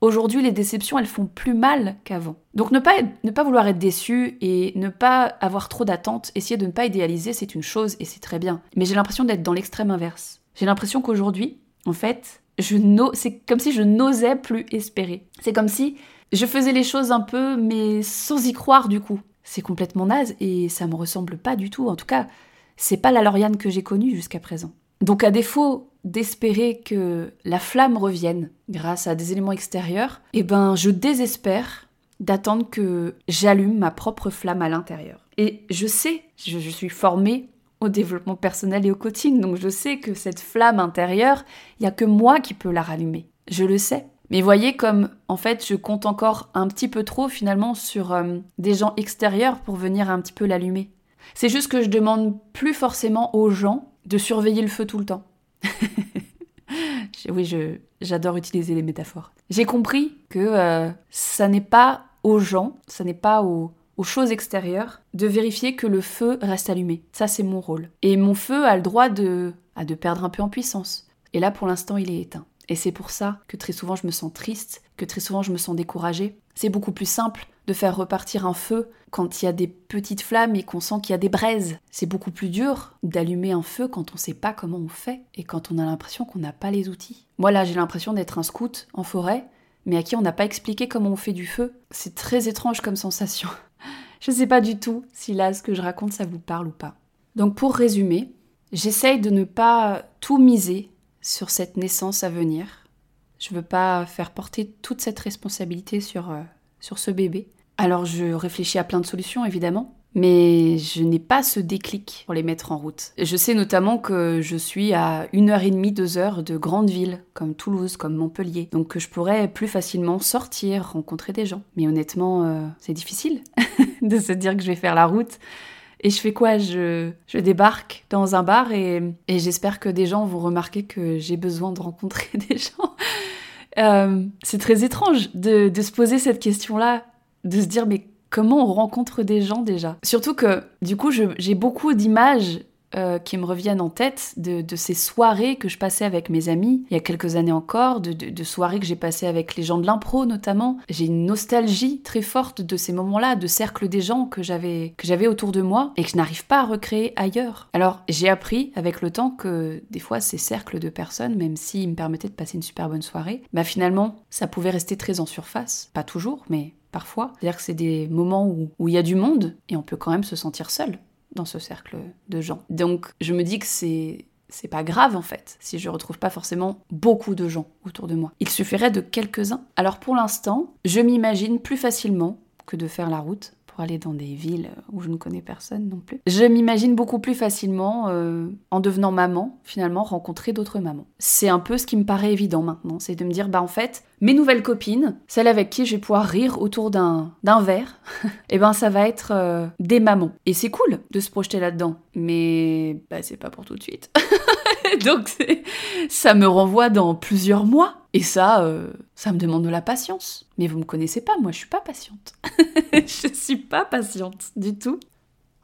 Aujourd'hui, les déceptions, elles font plus mal qu'avant. Donc ne pas, ne pas vouloir être déçu et ne pas avoir trop d'attentes, essayer de ne pas idéaliser, c'est une chose et c'est très bien. Mais j'ai l'impression d'être dans l'extrême inverse. J'ai l'impression qu'aujourd'hui, en fait, je c'est comme si je n'osais plus espérer. C'est comme si je faisais les choses un peu, mais sans y croire du coup. C'est complètement naze et ça me ressemble pas du tout. En tout cas, c'est pas la Lauriane que j'ai connue jusqu'à présent. Donc à défaut d'espérer que la flamme revienne grâce à des éléments extérieurs, eh ben je désespère d'attendre que j'allume ma propre flamme à l'intérieur. Et je sais, je, suis formée au développement personnel et au coaching, donc je sais que cette flamme intérieure, il n'y a que moi qui peux la rallumer. Je le sais. Mais voyez comme, en fait, je compte encore un petit peu trop finalement sur euh, des gens extérieurs pour venir un petit peu l'allumer. C'est juste que je demande plus forcément aux gens de surveiller le feu tout le temps. oui, j'adore utiliser les métaphores. J'ai compris que euh, ça n'est pas aux gens, ça n'est pas aux, choses extérieures de vérifier que le feu reste allumé. Ça, c'est mon rôle. Et mon feu a le droit de, de perdre un peu en puissance. Et là, pour l'instant, il est éteint. Et c'est pour ça que très souvent je me sens triste, que très souvent je me sens découragée. C'est beaucoup plus simple de faire repartir un feu quand il y a des petites flammes et qu'on sent qu'il y a des braises. C'est beaucoup plus dur d'allumer un feu quand on ne sait pas comment on fait et quand on a l'impression qu'on n'a pas les outils. Moi là, j'ai l'impression d'être un scout en forêt, mais à qui on n'a pas expliqué comment on fait du feu. C'est très étrange comme sensation. je ne sais pas du tout si là ce que je raconte ça vous parle ou pas. Donc pour résumer, j'essaye de ne pas tout miser sur cette naissance à venir. Je veux pas faire porter toute cette responsabilité sur, euh, sur ce bébé. Alors je réfléchis à plein de solutions évidemment, mais je n'ai pas ce déclic pour les mettre en route. Je sais notamment que je suis à une heure et demie, deux heures de grandes villes comme Toulouse, comme Montpellier, donc que je pourrais plus facilement sortir, rencontrer des gens. Mais honnêtement, euh, c'est difficile de se dire que je vais faire la route et je fais quoi? Je, je, débarque dans un bar et, et j'espère que des gens vont remarquer que j'ai besoin de rencontrer des gens. Euh, c'est très étrange de, de, se poser cette question-là, de se dire mais comment on rencontre des gens déjà? Surtout que du coup j'ai beaucoup d'images euh, qui me reviennent en tête de, ces soirées que je passais avec mes amis il y a quelques années encore, de, soirées que j'ai passées avec les gens de l'impro notamment. J'ai une nostalgie très forte de ces moments-là, de cercle des gens que j'avais que j'avais autour de moi et que je n'arrive pas à recréer ailleurs. Alors j'ai appris avec le temps que des fois ces cercles de personnes, même s'ils me permettaient de passer une super bonne soirée, bah finalement ça pouvait rester très en surface, pas toujours, mais parfois. C'est-à-dire que c'est des moments où il y a du monde et on peut quand même se sentir seul dans ce cercle de gens. Donc je me dis que c'est c'est pas grave en fait si je retrouve pas forcément beaucoup de gens autour de moi. Il suffirait de quelques-uns. Alors pour l'instant, je m'imagine plus facilement que de faire la route aller dans des villes où je ne connais personne non plus. Je m'imagine beaucoup plus facilement, euh, en devenant maman, finalement, rencontrer d'autres mamans. C'est un peu ce qui me paraît évident maintenant, c'est de me dire, bah en fait, mes nouvelles copines, celles avec qui je vais pouvoir rire autour d'un verre, et eh ben ça va être euh, des mamans. Et c'est cool de se projeter là-dedans, mais bah, c'est pas pour tout de suite. Donc ça me renvoie dans plusieurs mois. Et ça, euh, ça me demande de la patience. Mais vous me connaissez pas, moi je suis pas patiente. je suis pas patiente du tout.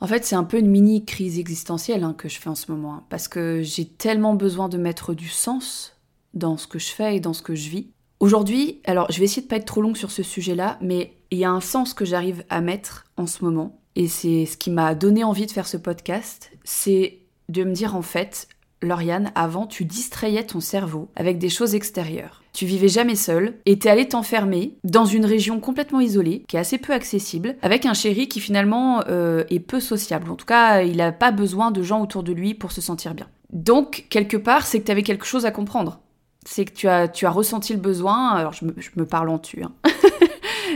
En fait, c'est un peu une mini crise existentielle hein, que je fais en ce moment, hein, parce que j'ai tellement besoin de mettre du sens dans ce que je fais et dans ce que je vis. Aujourd'hui, alors je vais essayer de pas être trop longue sur ce sujet-là, mais il y a un sens que j'arrive à mettre en ce moment, et c'est ce qui m'a donné envie de faire ce podcast, c'est de me dire en fait, Lauriane, avant, tu distrayais ton cerveau avec des choses extérieures. Tu vivais jamais seule et t'es allée t'enfermer dans une région complètement isolée, qui est assez peu accessible, avec un chéri qui finalement euh, est peu sociable. En tout cas, il n'a pas besoin de gens autour de lui pour se sentir bien. Donc, quelque part, c'est que tu avais quelque chose à comprendre. C'est que tu as, tu as ressenti le besoin, alors je me, parle en tu, hein.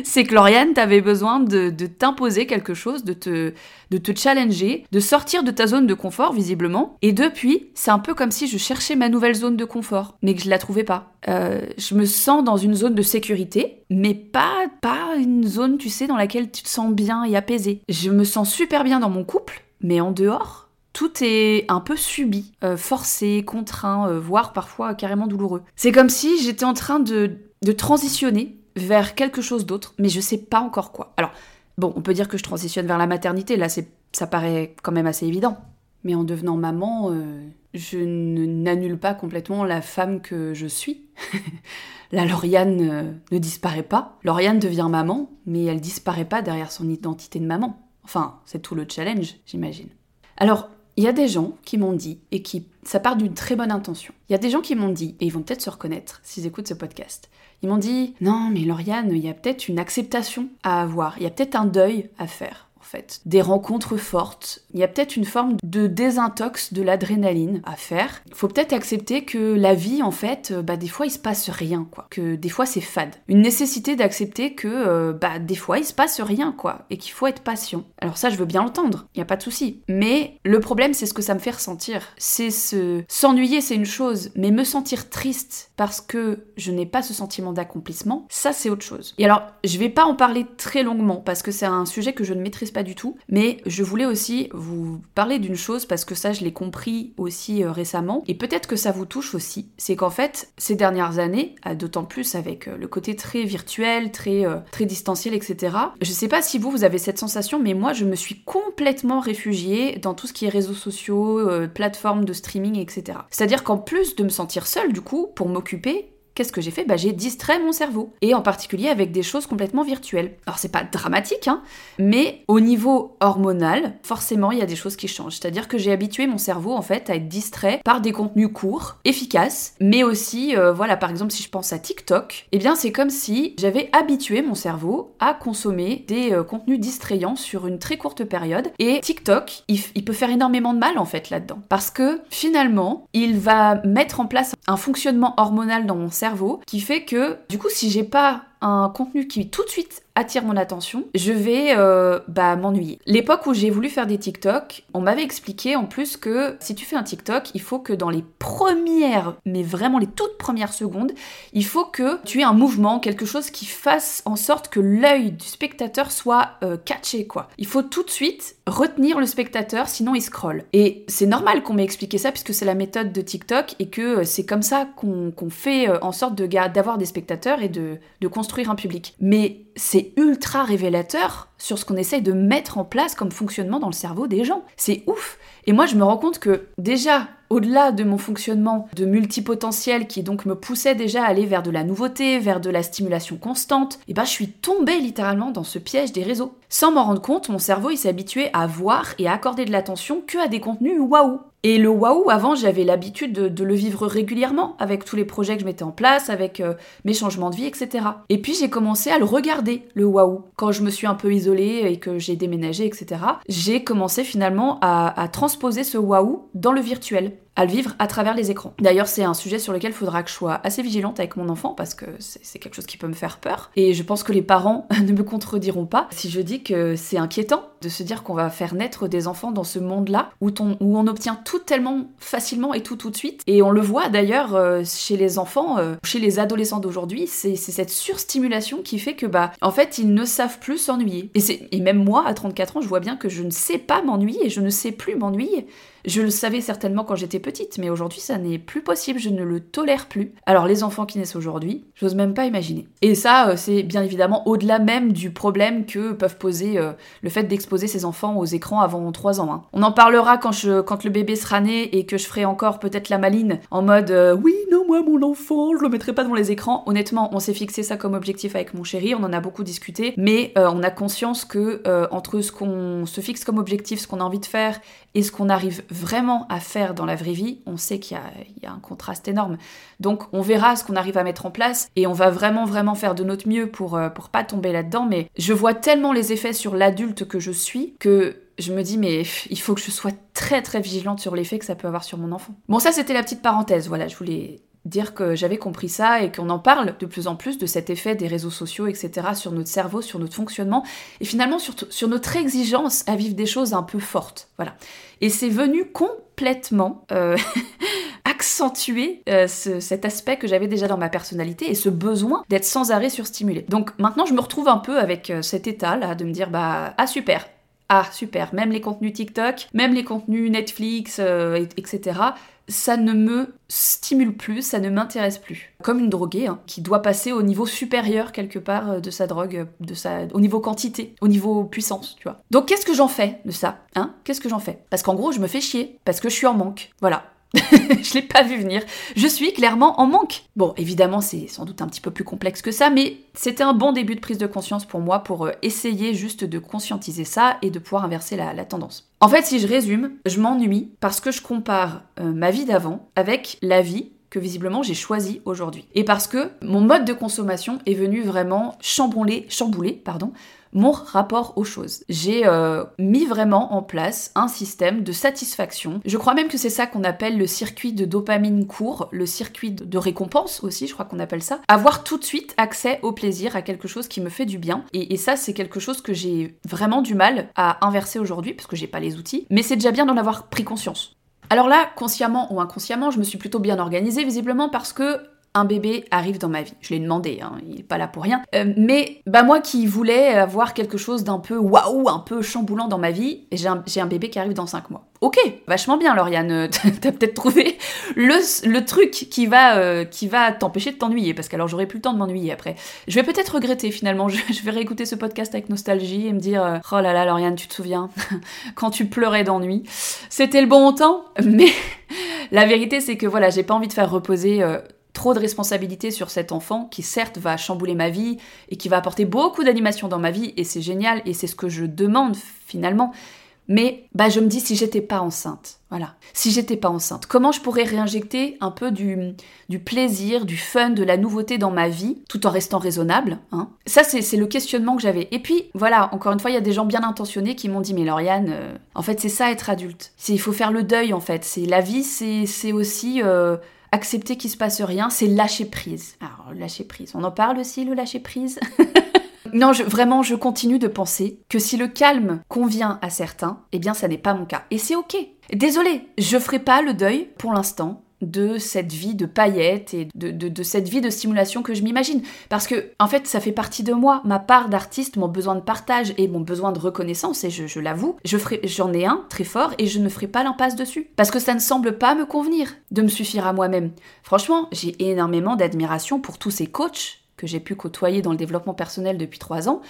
c'est que Lauriane, t'avais besoin de, t'imposer quelque chose, de te, de te challenger, de sortir de ta zone de confort, visiblement. Et depuis, c'est un peu comme si je cherchais ma nouvelle zone de confort, mais que je la trouvais pas. Euh, je me sens dans une zone de sécurité, mais pas, pas une zone, tu sais, dans laquelle tu te sens bien et apaisé. Je me sens super bien dans mon couple, mais en dehors, tout est un peu subi, euh, forcé, contraint, euh, voire parfois carrément douloureux. C'est comme si j'étais en train de, de transitionner vers quelque chose d'autre, mais je sais pas encore quoi. Alors, bon, on peut dire que je transitionne vers la maternité, là, ça paraît quand même assez évident. Mais en devenant maman, euh, je n'annule pas complètement la femme que je suis. la Lauriane euh, ne disparaît pas. Lauriane devient maman, mais elle disparaît pas derrière son identité de maman. Enfin, c'est tout le challenge, j'imagine. Alors, il y a des gens qui m'ont dit, et qui ça part d'une très bonne intention. Il y a des gens qui m'ont dit, et ils vont peut-être se reconnaître s'ils écoutent ce podcast, ils m'ont dit, non mais Lauriane, il y a peut-être une acceptation à avoir, il y a peut-être un deuil à faire Des rencontres fortes. Il y a peut-être une forme de désintox de l'adrénaline à faire. Il faut peut-être accepter que la vie, en fait, euh, bah, des fois, il se passe rien, quoi. Que des fois, c'est fade. Une nécessité d'accepter que, euh, bah, des fois, il se passe rien, quoi. Et qu'il faut être patient. Alors ça, je veux bien l'entendre. Il n'y a pas de souci. Mais le problème, c'est ce que ça me fait ressentir. C'est ce... S'ennuyer, c'est une chose. Mais me sentir triste parce que je n'ai pas ce sentiment d'accomplissement, ça, c'est autre chose. Et alors, je vais pas en parler très longuement parce que c'est un sujet que je ne maîtrise pas du tout. Mais je voulais aussi vous parler d'une chose parce que ça, je l'ai compris aussi euh, récemment. Et peut-être que ça vous touche aussi. C'est qu'en fait, ces dernières années, d'autant plus avec euh, le côté très virtuel, très, euh, très distanciel, etc. Je sais pas si vous, vous avez cette sensation, mais moi, je me suis complètement réfugiée dans tout ce qui est réseaux sociaux, plateformes de streaming, etc. C'est-à-dire qu'en plus de me sentir seule, du coup, pour m'occuper, qu'est-ce que j'ai fait? Bah, J'ai distrait mon cerveau, et en particulier avec des choses complètement virtuelles. Alors c'est pas dramatique, hein, mais au niveau hormonal, forcément il y a des choses qui changent. C'est-à-dire que j'ai habitué mon cerveau en fait à être distrait par des contenus courts, efficaces, mais aussi, euh, voilà, par exemple si je pense à TikTok, eh bien c'est comme si j'avais habitué mon cerveau à consommer des euh, contenus distrayants sur une très courte période, et TikTok, il, il peut faire énormément de mal en fait là-dedans, parce que finalement, il va mettre en place un fonctionnement hormonal dans mon cerveau qui fait que du coup si j'ai pas un contenu qui tout de suite attire mon attention, je vais euh, bah, m'ennuyer. L'époque où j'ai voulu faire des TikTok, on m'avait expliqué en plus que si tu fais un TikTok, il faut que dans les premières, mais vraiment les toutes premières secondes, il faut que tu aies un mouvement, quelque chose qui fasse en sorte que l'œil du spectateur soit euh, catché, quoi. Il faut tout de suite retenir le spectateur, sinon il scrolle. Et c'est normal qu'on m'ait expliqué ça puisque c'est la méthode de TikTok et que euh, c'est comme ça qu'on fait en sorte d'avoir des spectateurs et de, de construire un public. Mais c'est ultra révélateur sur ce qu'on essaye de mettre en place comme fonctionnement dans le cerveau des gens. C'est ouf. Et moi, je me rends compte que déjà, au-delà de mon fonctionnement de multipotentiel qui donc me poussait déjà à aller vers de la nouveauté, vers de la stimulation constante, et eh ben je suis tombée littéralement dans ce piège des réseaux. Sans m'en rendre compte, mon cerveau il s'est habitué à voir et à accorder de l'attention que à des contenus waouh. Et le waouh, avant, j'avais l'habitude de, le vivre régulièrement avec tous les projets que je mettais en place, avec euh, mes changements de vie, etc. Et puis j'ai commencé à le regarder, le waouh. Quand je me suis un peu isolée et que j'ai déménagé, etc., j'ai commencé finalement à, à transposer ce waouh dans le virtuel à le vivre à travers les écrans. D'ailleurs, c'est un sujet sur lequel il faudra que je sois assez vigilante avec mon enfant parce que c'est quelque chose qui peut me faire peur. Et je pense que les parents ne me contrediront pas si je dis que c'est inquiétant de se dire qu'on va faire naître des enfants dans ce monde-là où, on obtient tout tellement facilement et tout tout de suite. Et on le voit d'ailleurs euh, chez les enfants, euh, chez les adolescents d'aujourd'hui, c'est cette surstimulation qui fait que, bah, en fait, ils ne savent plus s'ennuyer. Et, et même moi, à 34 ans, je vois bien que je ne sais pas m'ennuyer, je ne sais plus m'ennuyer. Je le savais certainement quand j'étais petite, mais aujourd'hui ça n'est plus possible, je ne le tolère plus. Alors les enfants qui naissent aujourd'hui, j'ose même pas imaginer. Et ça, euh, c'est bien évidemment au-delà même du problème que peuvent poser euh, le fait d'exposer ses enfants aux écrans avant 3 ans. Hein. On en parlera quand, je, quand le bébé sera né et que je ferai encore peut-être la maline en mode euh, oui, non, moi mon enfant, je le mettrai pas devant les écrans. Honnêtement, on s'est fixé ça comme objectif avec mon chéri, on en a beaucoup discuté, mais on a conscience que entre ce qu'on se fixe comme objectif, ce qu'on a envie de faire et ce qu'on arrive vraiment à faire dans la vraie vie, on sait qu'il y, a un contraste énorme. Donc on verra ce qu'on arrive à mettre en place et on va vraiment vraiment faire de notre mieux pour, euh, pour pas tomber là-dedans. Mais je vois tellement les effets sur l'adulte que je suis que je me dis mais il faut que je sois très très vigilante sur l'effet que ça peut avoir sur mon enfant. Bon ça c'était la petite parenthèse, voilà, je voulais dire que j'avais compris ça et qu'on en parle de plus en plus de cet effet des réseaux sociaux, etc., sur notre cerveau, sur notre fonctionnement, et finalement sur, sur notre exigence à vivre des choses un peu fortes. Voilà. Et c'est venu complètement euh, accentuer euh, cet aspect que j'avais déjà dans ma personnalité et ce besoin d'être sans arrêt surstimulé. Donc maintenant, je me retrouve un peu avec euh, cet état-là de me dire, bah, ah super, ah super, même les contenus TikTok, même les contenus Netflix, etc ça ne me stimule plus, ça ne m'intéresse plus. Comme une droguée hein, qui doit passer au niveau supérieur quelque part euh, de sa drogue, euh, au niveau quantité, au niveau puissance, tu vois. Donc qu'est-ce que j'en fais de ça hein? Qu'est-ce que j'en fais? Parce qu'en gros, je me fais chier, parce que je suis en manque. Voilà. je l'ai pas vu venir. Je suis clairement en manque. Bon, évidemment, c'est sans doute un petit peu plus complexe que ça, mais c'était un bon début de prise de conscience pour moi pour euh, essayer juste de conscientiser ça et de pouvoir inverser la, tendance. En fait, si je résume, je m'ennuie parce que je compare euh, ma vie d'avant avec la vie que visiblement j'ai choisi aujourd'hui. Et parce que mon mode de consommation est venu vraiment chambouler, chambouler pardon, mon rapport aux choses. J'ai euh, mis vraiment en place un système de satisfaction. Je crois même que c'est ça qu'on appelle le circuit de dopamine court, le circuit de récompense aussi, je crois qu'on appelle ça. Avoir tout de suite accès au plaisir, à quelque chose qui me fait du bien. Et, et ça, c'est quelque chose que j'ai vraiment du mal à inverser aujourd'hui, parce que j'ai pas les outils. Mais c'est déjà bien d'en avoir pris conscience. Alors là, consciemment ou inconsciemment, je me suis plutôt bien organisée visiblement parce que un bébé arrive dans ma vie. Je l'ai demandé, hein, il est pas là pour rien. Euh, mais bah moi qui voulais avoir quelque chose d'un peu waouh, un peu chamboulant dans ma vie, j'ai un, bébé qui arrive dans 5 mois. Ok, vachement bien Lauriane, t'as peut-être trouvé le, truc qui va, euh, qui va t'empêcher de t'ennuyer, parce qu'alors j'aurai plus le temps de m'ennuyer après. Je vais peut-être regretter finalement, je, vais réécouter ce podcast avec nostalgie et me dire euh, oh là là Lauriane, tu te souviens quand tu pleurais d'ennui, c'était le bon temps, mais la vérité c'est que voilà, j'ai pas envie de faire reposer trop de responsabilités sur cet enfant qui certes va chambouler ma vie et qui va apporter beaucoup d'animation dans ma vie et c'est génial et c'est ce que je demande finalement. Mais bah je me dis si j'étais pas enceinte, voilà. Si j'étais pas enceinte, comment je pourrais réinjecter un peu du, du plaisir, du fun, de la nouveauté dans ma vie, tout en restant raisonnable hein? Ça, c'est le questionnement que j'avais. Et puis, voilà, encore une fois, il y a des gens bien intentionnés qui m'ont dit, mais Lauriane, euh, en fait, c'est ça être adulte. Il faut faire le deuil, en fait. C'est La vie, c'est aussi... Euh, accepter qu'il se passe rien, c'est lâcher prise. Alors, lâcher prise, on en parle aussi, le lâcher prise? Non, vraiment, je continue de penser que si le calme convient à certains, eh bien, ça n'est pas mon cas. Et c'est ok. Désolée, je ferai pas le deuil pour l'instant de cette vie de paillettes et de, cette vie de stimulation que je m'imagine. Parce que, en fait, ça fait partie de moi. Ma part d'artiste, mon besoin de partage et mon besoin de reconnaissance, et je, l'avoue, j'en ai un très fort et je ne ferai pas l'impasse dessus. Parce que ça ne semble pas me convenir de me suffire à moi-même. Franchement, j'ai énormément d'admiration pour tous ces coachs que j'ai pu côtoyer dans le développement personnel depuis trois ans,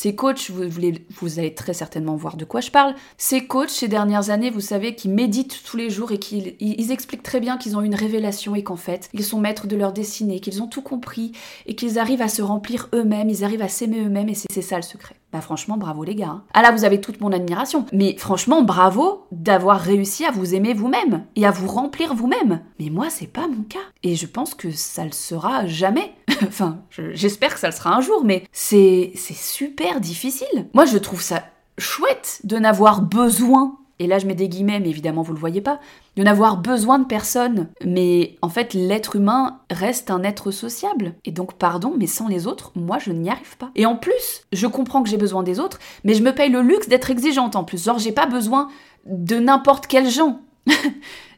ces coachs, vous, allez très certainement voir de quoi je parle. Ces coachs, ces dernières années, vous savez, qui méditent tous les jours et qui ils expliquent très bien qu'ils ont une révélation et qu'en fait, ils sont maîtres de leur destinée, qu'ils ont tout compris et qu'ils arrivent à se remplir eux-mêmes, ils arrivent à s'aimer eux-mêmes et c'est ça le secret. Bah franchement, bravo les gars. Hein. Ah là, vous avez toute mon admiration. Mais franchement, bravo d'avoir réussi à vous aimer vous-même et à vous remplir vous-même. Mais moi, c'est pas mon cas. Et je pense que ça le sera jamais. enfin, j'espère que ça le sera un jour, mais c'est super difficile. Moi, je trouve ça chouette de n'avoir besoin et là je mets des guillemets, mais évidemment vous le voyez pas, de n'avoir besoin de personne. Mais en fait, l'être humain reste un être sociable. Et donc, pardon, mais sans les autres, moi je n'y arrive pas. Et en plus, je comprends que j'ai besoin des autres, mais je me paye le luxe d'être exigeante en plus. Genre, j'ai pas besoin de n'importe quel gens.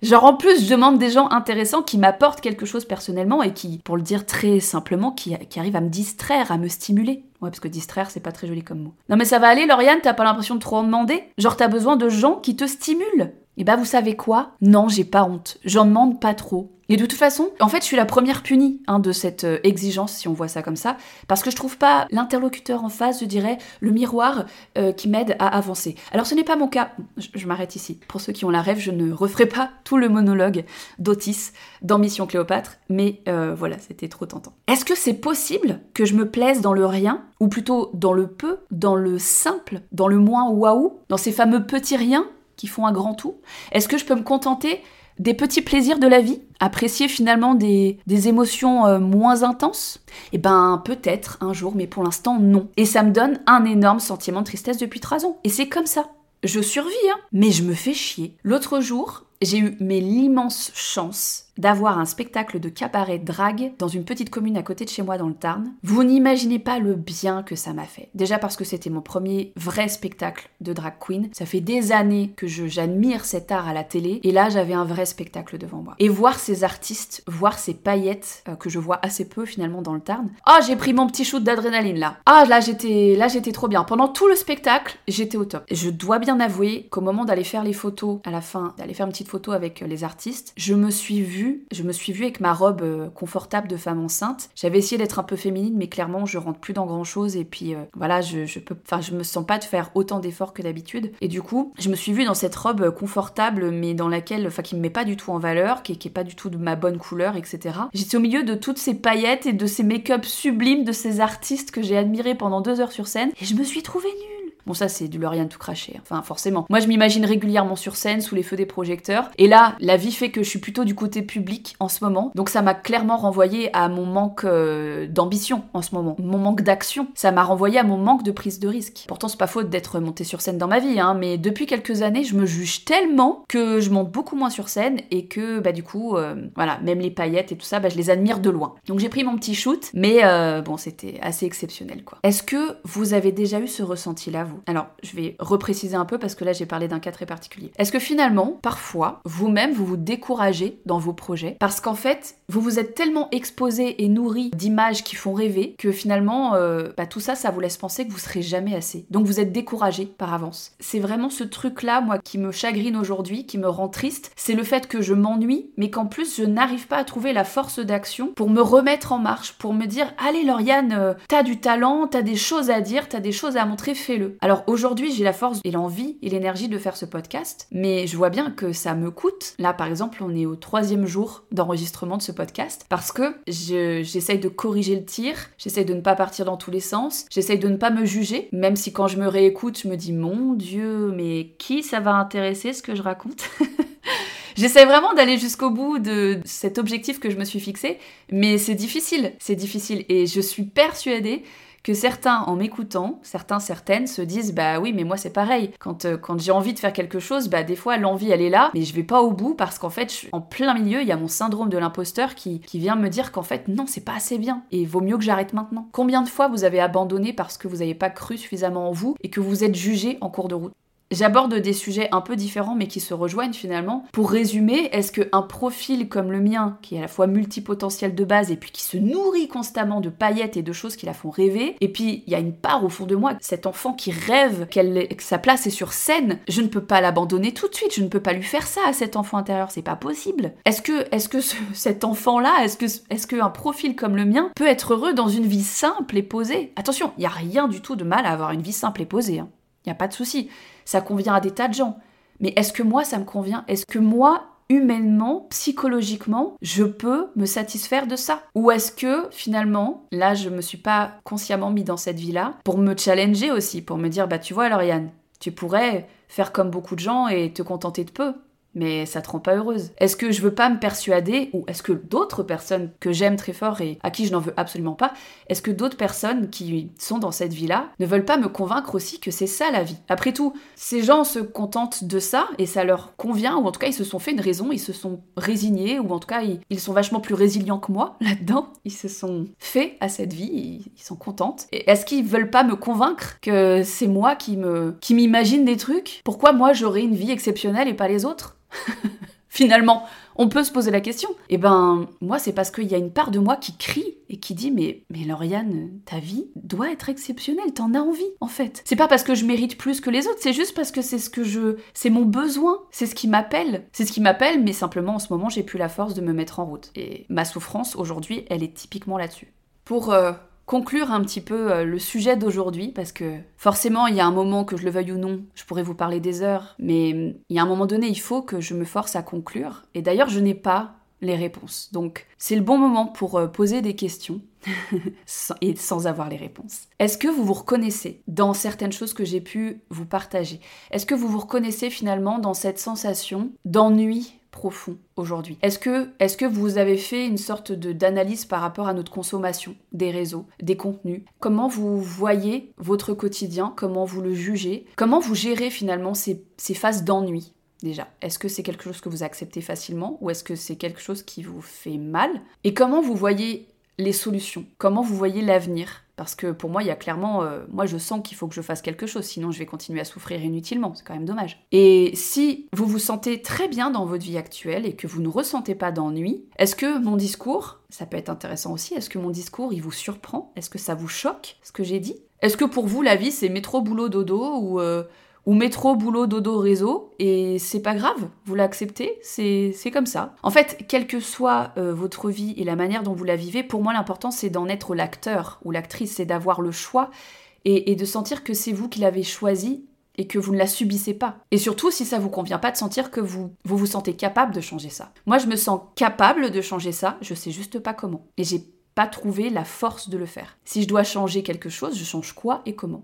Genre en plus, je demande des gens intéressants qui m'apportent quelque chose personnellement et qui, pour le dire très simplement, qui, qui arrivent à me distraire, à me stimuler. Ouais, parce que distraire, c'est pas très joli comme mot. Non mais ça va aller, Lauriane, t'as pas l'impression de trop en demander? Genre t'as besoin de gens qui te stimulent? Et eh bah ben, vous savez quoi? Non, j'ai pas honte. J'en demande pas trop. Et de toute façon, en fait, je suis la première punie hein, de cette euh, exigence, si on voit ça comme ça, parce que je trouve pas l'interlocuteur en face, je dirais, le miroir euh, qui m'aide à avancer. Alors ce n'est pas mon cas, je, m'arrête ici. Pour ceux qui ont la rêve, je ne referai pas tout le monologue d'Otis dans Mission Cléopâtre, mais euh, voilà, c'était trop tentant. Est-ce que c'est possible que je me plaise dans le rien, ou plutôt dans le peu, dans le simple, dans le moins waouh, dans ces fameux petits riens qui font un grand tout? Est-ce que je peux me contenter des petits plaisirs de la vie, apprécier finalement des, émotions euh, moins intenses? Eh ben peut-être un jour, mais pour l'instant non. Et ça me donne un énorme sentiment de tristesse depuis trois ans. Et c'est comme ça. Je survis, hein, mais je me fais chier. L'autre jour, j'ai eu mais l'immense chance d'avoir un spectacle de cabaret drague dans une petite commune à côté de chez moi dans le Tarn. Vous n'imaginez pas le bien que ça m'a fait. Déjà parce que c'était mon premier vrai spectacle de drag queen. Ça fait des années que j'admire cet art à la télé et là j'avais un vrai spectacle devant moi. Et voir ces artistes, voir ces paillettes euh, que je vois assez peu finalement dans le Tarn. Ah, j'ai pris mon petit shoot d'adrénaline là. Ah, là j'étais là j'étais trop bien. Pendant tout le spectacle, j'étais au top. Je dois bien avouer qu'au moment d'aller faire les photos à la fin, d'aller faire une petite photos avec les artistes, je me suis vue, je me suis vue avec ma robe confortable de femme enceinte. J'avais essayé d'être un peu féminine, mais clairement, je rentre plus dans grand chose et puis voilà, je, peux, enfin, je me sens pas de faire autant d'efforts que d'habitude. Et du coup, je me suis vue dans cette robe confortable, mais dans laquelle, enfin, qui me met pas du tout en valeur, qui, est pas du tout de ma bonne couleur, etc. J'étais au milieu de toutes ces paillettes et de ces make-up sublimes de ces artistes que j'ai admirés pendant deux heures sur scène, et je me suis trouvée nulle. Bon, ça, c'est du Lauriane tout craché. Hein. Enfin, forcément. Moi, je m'imagine régulièrement sur scène, sous les feux des projecteurs. Et là, la vie fait que je suis plutôt du côté public en ce moment. Donc, ça m'a clairement renvoyé à mon manque euh, d'ambition en ce moment. Mon manque d'action. Ça m'a renvoyé à mon manque de prise de risque. Pourtant, c'est pas faute d'être montée sur scène dans ma vie, hein. Mais depuis quelques années, je me juge tellement que je monte beaucoup moins sur scène et que, bah, du coup, euh, voilà, même les paillettes et tout ça, bah, je les admire de loin. Donc, j'ai pris mon petit shoot. Mais euh, bon, c'était assez exceptionnel, quoi. Est-ce que vous avez déjà eu ce ressenti-là, Alors, je vais repréciser un peu parce que là, j'ai parlé d'un cas très particulier. Est-ce que finalement, parfois, vous-même, vous vous découragez dans vos projets parce qu'en fait, vous vous êtes tellement exposé et nourri d'images qui font rêver que finalement, euh, bah, tout ça, ça vous laisse penser que vous serez jamais assez. Donc, vous êtes découragé par avance. C'est vraiment ce truc-là, moi, qui me chagrine aujourd'hui, qui me rend triste. C'est le fait que je m'ennuie, mais qu'en plus, je n'arrive pas à trouver la force d'action pour me remettre en marche, pour me dire, allez, Lauriane, euh, t'as du talent, t'as des choses à dire, t'as des choses à montrer, fais-le. Alors aujourd'hui, j'ai la force et l'envie et l'énergie de faire ce podcast, mais je vois bien que ça me coûte. Là, par exemple, on est au troisième jour d'enregistrement de ce podcast parce que j'essaye de corriger le tir, j'essaye de ne pas partir dans tous les sens, j'essaye de ne pas me juger, même si quand je me réécoute, je me dis mon Dieu, mais qui ça va intéresser ce que je raconte? J'essaie vraiment d'aller jusqu'au bout de cet objectif que je me suis fixé, mais c'est difficile, c'est difficile. Et je suis persuadée que certains, en m'écoutant, certains, certaines, se disent bah oui, mais moi c'est pareil. Quand, euh, quand j'ai envie de faire quelque chose, bah des fois l'envie elle est là, mais je vais pas au bout parce qu'en fait, en plein milieu, il y a mon syndrome de l'imposteur qui, qui vient me dire qu'en fait, non, c'est pas assez bien et vaut mieux que j'arrête maintenant. Combien de fois vous avez abandonné parce que vous n'avez pas cru suffisamment en vous et que vous êtes jugé en cours de route? J'aborde des sujets un peu différents mais qui se rejoignent finalement. Pour résumer, est-ce qu'un profil comme le mien, qui est à la fois multipotentiel de base et puis qui se nourrit constamment de paillettes et de choses qui la font rêver, et puis il y a une part au fond de moi, cet enfant qui rêve que sa place est sur scène, je ne peux pas l'abandonner tout de suite, je ne peux pas lui faire ça à cet enfant intérieur, c'est pas possible. Est-ce que, est-ce que cet enfant-là, est-ce que, est-ce qu'un profil comme le mien peut être heureux dans une vie simple et posée? Attention, il n'y a rien du tout de mal à avoir une vie simple et posée. Hein. Il n'y a pas de souci. Ça convient à des tas de gens. Mais est-ce que moi, ça me convient? Est-ce que moi, humainement, psychologiquement, je peux me satisfaire de ça? Ou est-ce que finalement, là, je me suis pas consciemment mis dans cette vie-là pour me challenger aussi, pour me dire, bah tu vois, Lauriane, tu pourrais faire comme beaucoup de gens et te contenter de peu mais ça te rend pas heureuse. Est-ce que je veux pas me persuader, ou est-ce que d'autres personnes que j'aime très fort et à qui je n'en veux absolument pas, est-ce que d'autres personnes qui sont dans cette vie-là ne veulent pas me convaincre aussi que c'est ça la vie? Après tout, ces gens se contentent de ça et ça leur convient, ou en tout cas ils se sont fait une raison, ils se sont résignés, ou en tout cas ils, sont vachement plus résilients que moi là-dedans. Ils se sont faits à cette vie, ils, sont contentes. Est-ce qu'ils veulent pas me convaincre que c'est moi qui me qui m'imagine des trucs? Pourquoi moi j'aurais une vie exceptionnelle et pas les autres? Finalement, on peut se poser la question. Et eh ben, moi, c'est parce qu'il y a une part de moi qui crie et qui dit mais, mais Lauriane, ta vie doit être exceptionnelle, t'en as envie, en fait. C'est pas parce que je mérite plus que les autres, c'est juste parce que c'est ce que je. C'est mon besoin, c'est ce qui m'appelle. C'est ce qui m'appelle, mais simplement en ce moment, j'ai plus la force de me mettre en route. Et ma souffrance, aujourd'hui, elle est typiquement là-dessus. Pour. Euh, conclure un petit peu euh, le sujet d'aujourd'hui, parce que forcément, il y a un moment que je le veuille ou non, je pourrais vous parler des heures, mais il y a un moment donné, il faut que je me force à conclure. Et d'ailleurs, je n'ai pas les réponses. Donc, c'est le bon moment pour euh, poser des questions et sans avoir les réponses. Est-ce que vous vous reconnaissez dans certaines choses que j'ai pu vous partager? Est-ce que vous vous reconnaissez finalement dans cette sensation d'ennui profond aujourd'hui. Est-ce que, est que vous avez fait une sorte d'analyse par rapport à notre consommation des réseaux, des contenus? Comment vous voyez votre quotidien? Comment vous le jugez? Comment vous gérez finalement ces, ces phases d'ennui déjà? Est-ce que c'est quelque chose que vous acceptez facilement ou est-ce que c'est quelque chose qui vous fait mal? Et comment vous voyez les solutions. Comment vous voyez l'avenir? Parce que pour moi, il y a clairement, euh, moi je sens qu'il faut que je fasse quelque chose, sinon je vais continuer à souffrir inutilement, c'est quand même dommage. Et si vous vous sentez très bien dans votre vie actuelle et que vous ne ressentez pas d'ennui, est-ce que mon discours, ça peut être intéressant aussi, est-ce que mon discours il vous surprend? Est-ce que ça vous choque ce que j'ai dit? Est-ce que pour vous la vie c'est métro, boulot, dodo ou, euh, ou métro, boulot, dodo, réseau, et c'est pas grave, vous l'acceptez, c'est comme ça. En fait, quelle que soit euh, votre vie et la manière dont vous la vivez, pour moi l'important c'est d'en être l'acteur ou l'actrice, c'est d'avoir le choix et, de sentir que c'est vous qui l'avez choisi et que vous ne la subissez pas. Et surtout, si ça vous convient pas, de sentir que vous, vous vous sentez capable de changer ça. Moi, je me sens capable de changer ça, je sais juste pas comment. Et j'ai pas trouvé la force de le faire. Si je dois changer quelque chose, je change quoi et comment?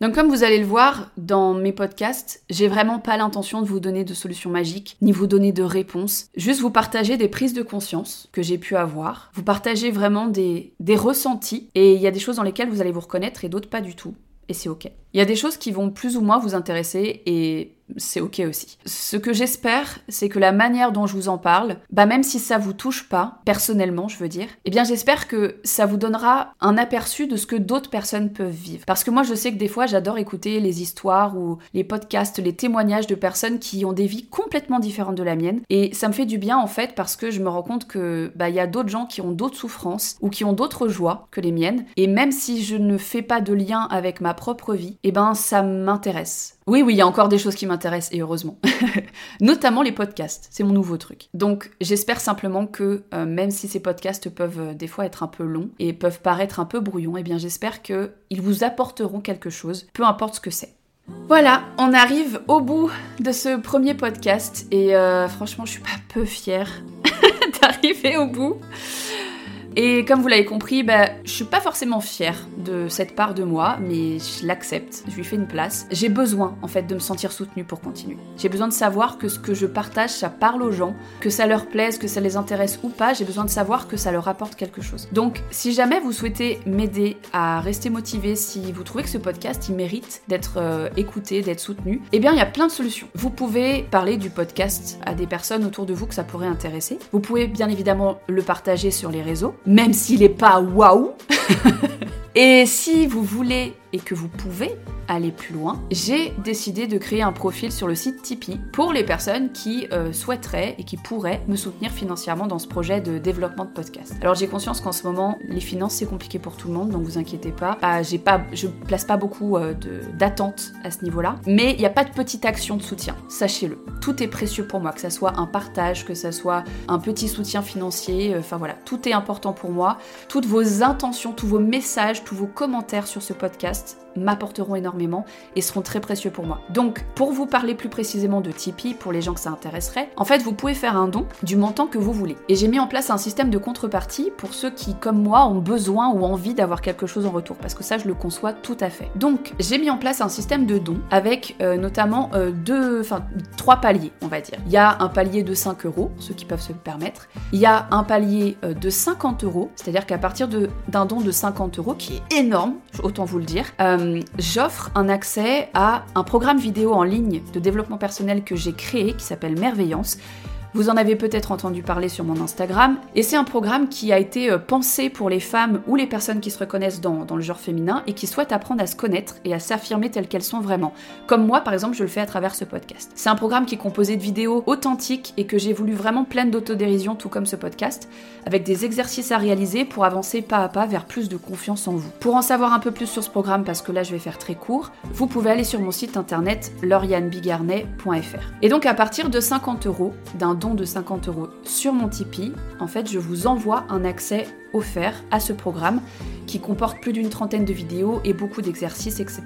Donc comme vous allez le voir dans mes podcasts, j'ai vraiment pas l'intention de vous donner de solutions magiques, ni vous donner de réponses, juste vous partager des prises de conscience que j'ai pu avoir, vous partager vraiment des, des ressentis, et il y a des choses dans lesquelles vous allez vous reconnaître et d'autres pas du tout, et c'est ok. Il y a des choses qui vont plus ou moins vous intéresser, et c'est ok aussi. Ce que j'espère, c'est que la manière dont je vous en parle, bah même si ça vous touche pas, personnellement je veux dire, eh bien j'espère que ça vous donnera un aperçu de ce que d'autres personnes peuvent vivre. Parce que moi je sais que des fois j'adore écouter les histoires ou les podcasts, les témoignages de personnes qui ont des vies complètement différentes de la mienne. Et ça me fait du bien en fait parce que je me rends compte que bah il y a d'autres gens qui ont d'autres souffrances ou qui ont d'autres joies que les miennes. Et même si je ne fais pas de lien avec ma propre vie, eh ben ça m'intéresse. Oui, oui, il y a encore des choses qui m'intéressent et heureusement. Notamment les podcasts, c'est mon nouveau truc. Donc j'espère simplement que euh, même si ces podcasts peuvent euh, des fois être un peu longs et peuvent paraître un peu brouillons, eh bien j'espère qu'ils vous apporteront quelque chose, peu importe ce que c'est. Voilà, on arrive au bout de ce premier podcast et euh, franchement je suis pas peu fière d'arriver au bout. Et comme vous l'avez compris, bah, je suis pas forcément fière de cette part de moi, mais je l'accepte, je lui fais une place. J'ai besoin en fait de me sentir soutenue pour continuer. J'ai besoin de savoir que ce que je partage, ça parle aux gens, que ça leur plaise, que ça les intéresse ou pas. J'ai besoin de savoir que ça leur apporte quelque chose. Donc, si jamais vous souhaitez m'aider à rester motivé, si vous trouvez que ce podcast il mérite d'être euh, écouté, d'être soutenu, eh bien il y a plein de solutions. Vous pouvez parler du podcast à des personnes autour de vous que ça pourrait intéresser. Vous pouvez bien évidemment le partager sur les réseaux même s'il n'est pas waouh. Et si vous voulez et que vous pouvez aller plus loin, j'ai décidé de créer un profil sur le site Tipeee pour les personnes qui euh, souhaiteraient et qui pourraient me soutenir financièrement dans ce projet de développement de podcast. Alors j'ai conscience qu'en ce moment, les finances c'est compliqué pour tout le monde, donc vous inquiétez pas. Ah, j'ai pas, je place pas beaucoup euh, d'attente à ce niveau-là, mais il n'y a pas de petite action de soutien, sachez-le. Tout est précieux pour moi, que ça soit un partage, que ça soit un petit soutien financier, euh, enfin voilà, tout est important pour moi. Toutes vos intentions, tous vos messages, tous vos commentaires sur ce podcast m'apporteront énormément et seront très précieux pour moi. Donc, pour vous parler plus précisément de Tipeee, pour les gens que ça intéresserait, en fait, vous pouvez faire un don du montant que vous voulez. Et j'ai mis en place un système de contrepartie pour ceux qui, comme moi, ont besoin ou envie d'avoir quelque chose en retour, parce que ça, je le conçois tout à fait. Donc, j'ai mis en place un système de dons avec euh, notamment euh, deux, enfin, trois paliers, on va dire. Il y a un palier de 5 euros, ceux qui peuvent se le permettre. Il y a un palier euh, de 50 euros, c'est-à-dire qu'à partir d'un don de 50 euros, qui est énorme, autant vous le dire, j'offre un accès à un programme vidéo en ligne de développement personnel que j'ai créé qui s'appelle Merveillance vous en avez peut-être entendu parler sur mon Instagram. Et c'est un programme qui a été euh, pensé pour les femmes ou les personnes qui se reconnaissent dans, le genre féminin et qui souhaitent apprendre à se connaître et à s'affirmer telles qu'elles sont vraiment. Comme moi, par exemple, je le fais à travers ce podcast. C'est un programme qui est composé de vidéos authentiques et que j'ai voulu vraiment pleine d'autodérision, tout comme ce podcast, avec des exercices à réaliser pour avancer pas à pas vers plus de confiance en vous. Pour en savoir un peu plus sur ce programme, parce que là je vais faire très court, vous pouvez aller sur mon site internet laurianebigarnet.fr. Et donc à partir de 50 euros d'un de 50 euros sur mon Tipeee, en fait, je vous envoie un accès offert à ce programme qui comporte plus d'une trentaine de vidéos et beaucoup d'exercices, etc.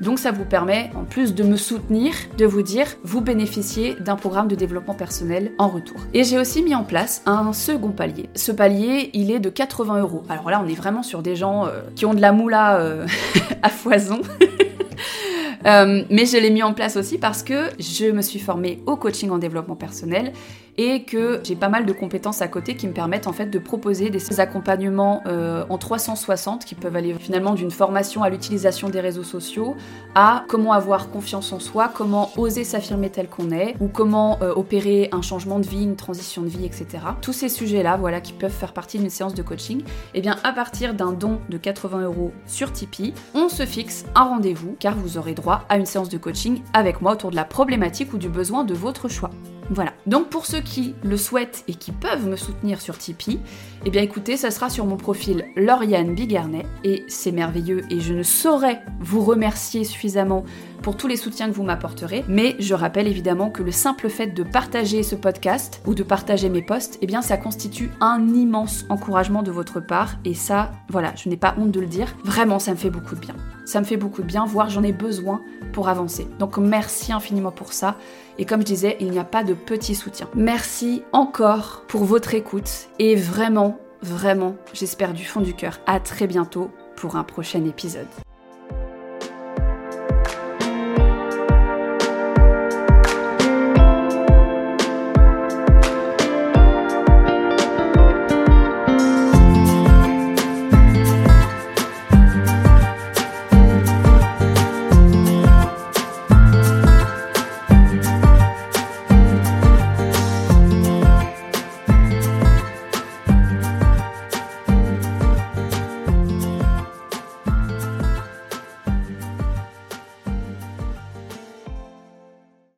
Donc ça vous permet, en plus de me soutenir, de vous dire, vous bénéficiez d'un programme de développement personnel en retour. Et j'ai aussi mis en place un second palier. Ce palier, il est de 80 euros. Alors là, on est vraiment sur des gens euh, qui ont de la moula euh, à foison. Euh, mais je l'ai mis en place aussi parce que je me suis formée au coaching en développement personnel et que j'ai pas mal de compétences à côté qui me permettent en fait de proposer des accompagnements euh, en 360 qui peuvent aller finalement d'une formation à l'utilisation des réseaux sociaux à comment avoir confiance en soi, comment oser s'affirmer tel qu'on est ou comment euh, opérer un changement de vie, une transition de vie, etc. Tous ces sujets-là, voilà, qui peuvent faire partie d'une séance de coaching, et eh bien à partir d'un don de 80 euros sur Tipeee, on se fixe un rendez-vous car vous aurez à une séance de coaching avec moi autour de la problématique ou du besoin de votre choix. Voilà. Donc pour ceux qui le souhaitent et qui peuvent me soutenir sur Tipeee, eh bien écoutez, ça sera sur mon profil Lauriane Bigarnet et c'est merveilleux et je ne saurais vous remercier suffisamment pour tous les soutiens que vous m'apporterez. Mais je rappelle évidemment que le simple fait de partager ce podcast ou de partager mes posts, eh bien ça constitue un immense encouragement de votre part. Et ça, voilà, je n'ai pas honte de le dire. Vraiment, ça me fait beaucoup de bien. Ça me fait beaucoup de bien, voire j'en ai besoin pour avancer. Donc merci infiniment pour ça. Et comme je disais, il n'y a pas de petit soutien. Merci encore pour votre écoute et vraiment, vraiment, j'espère du fond du cœur, à très bientôt pour un prochain épisode.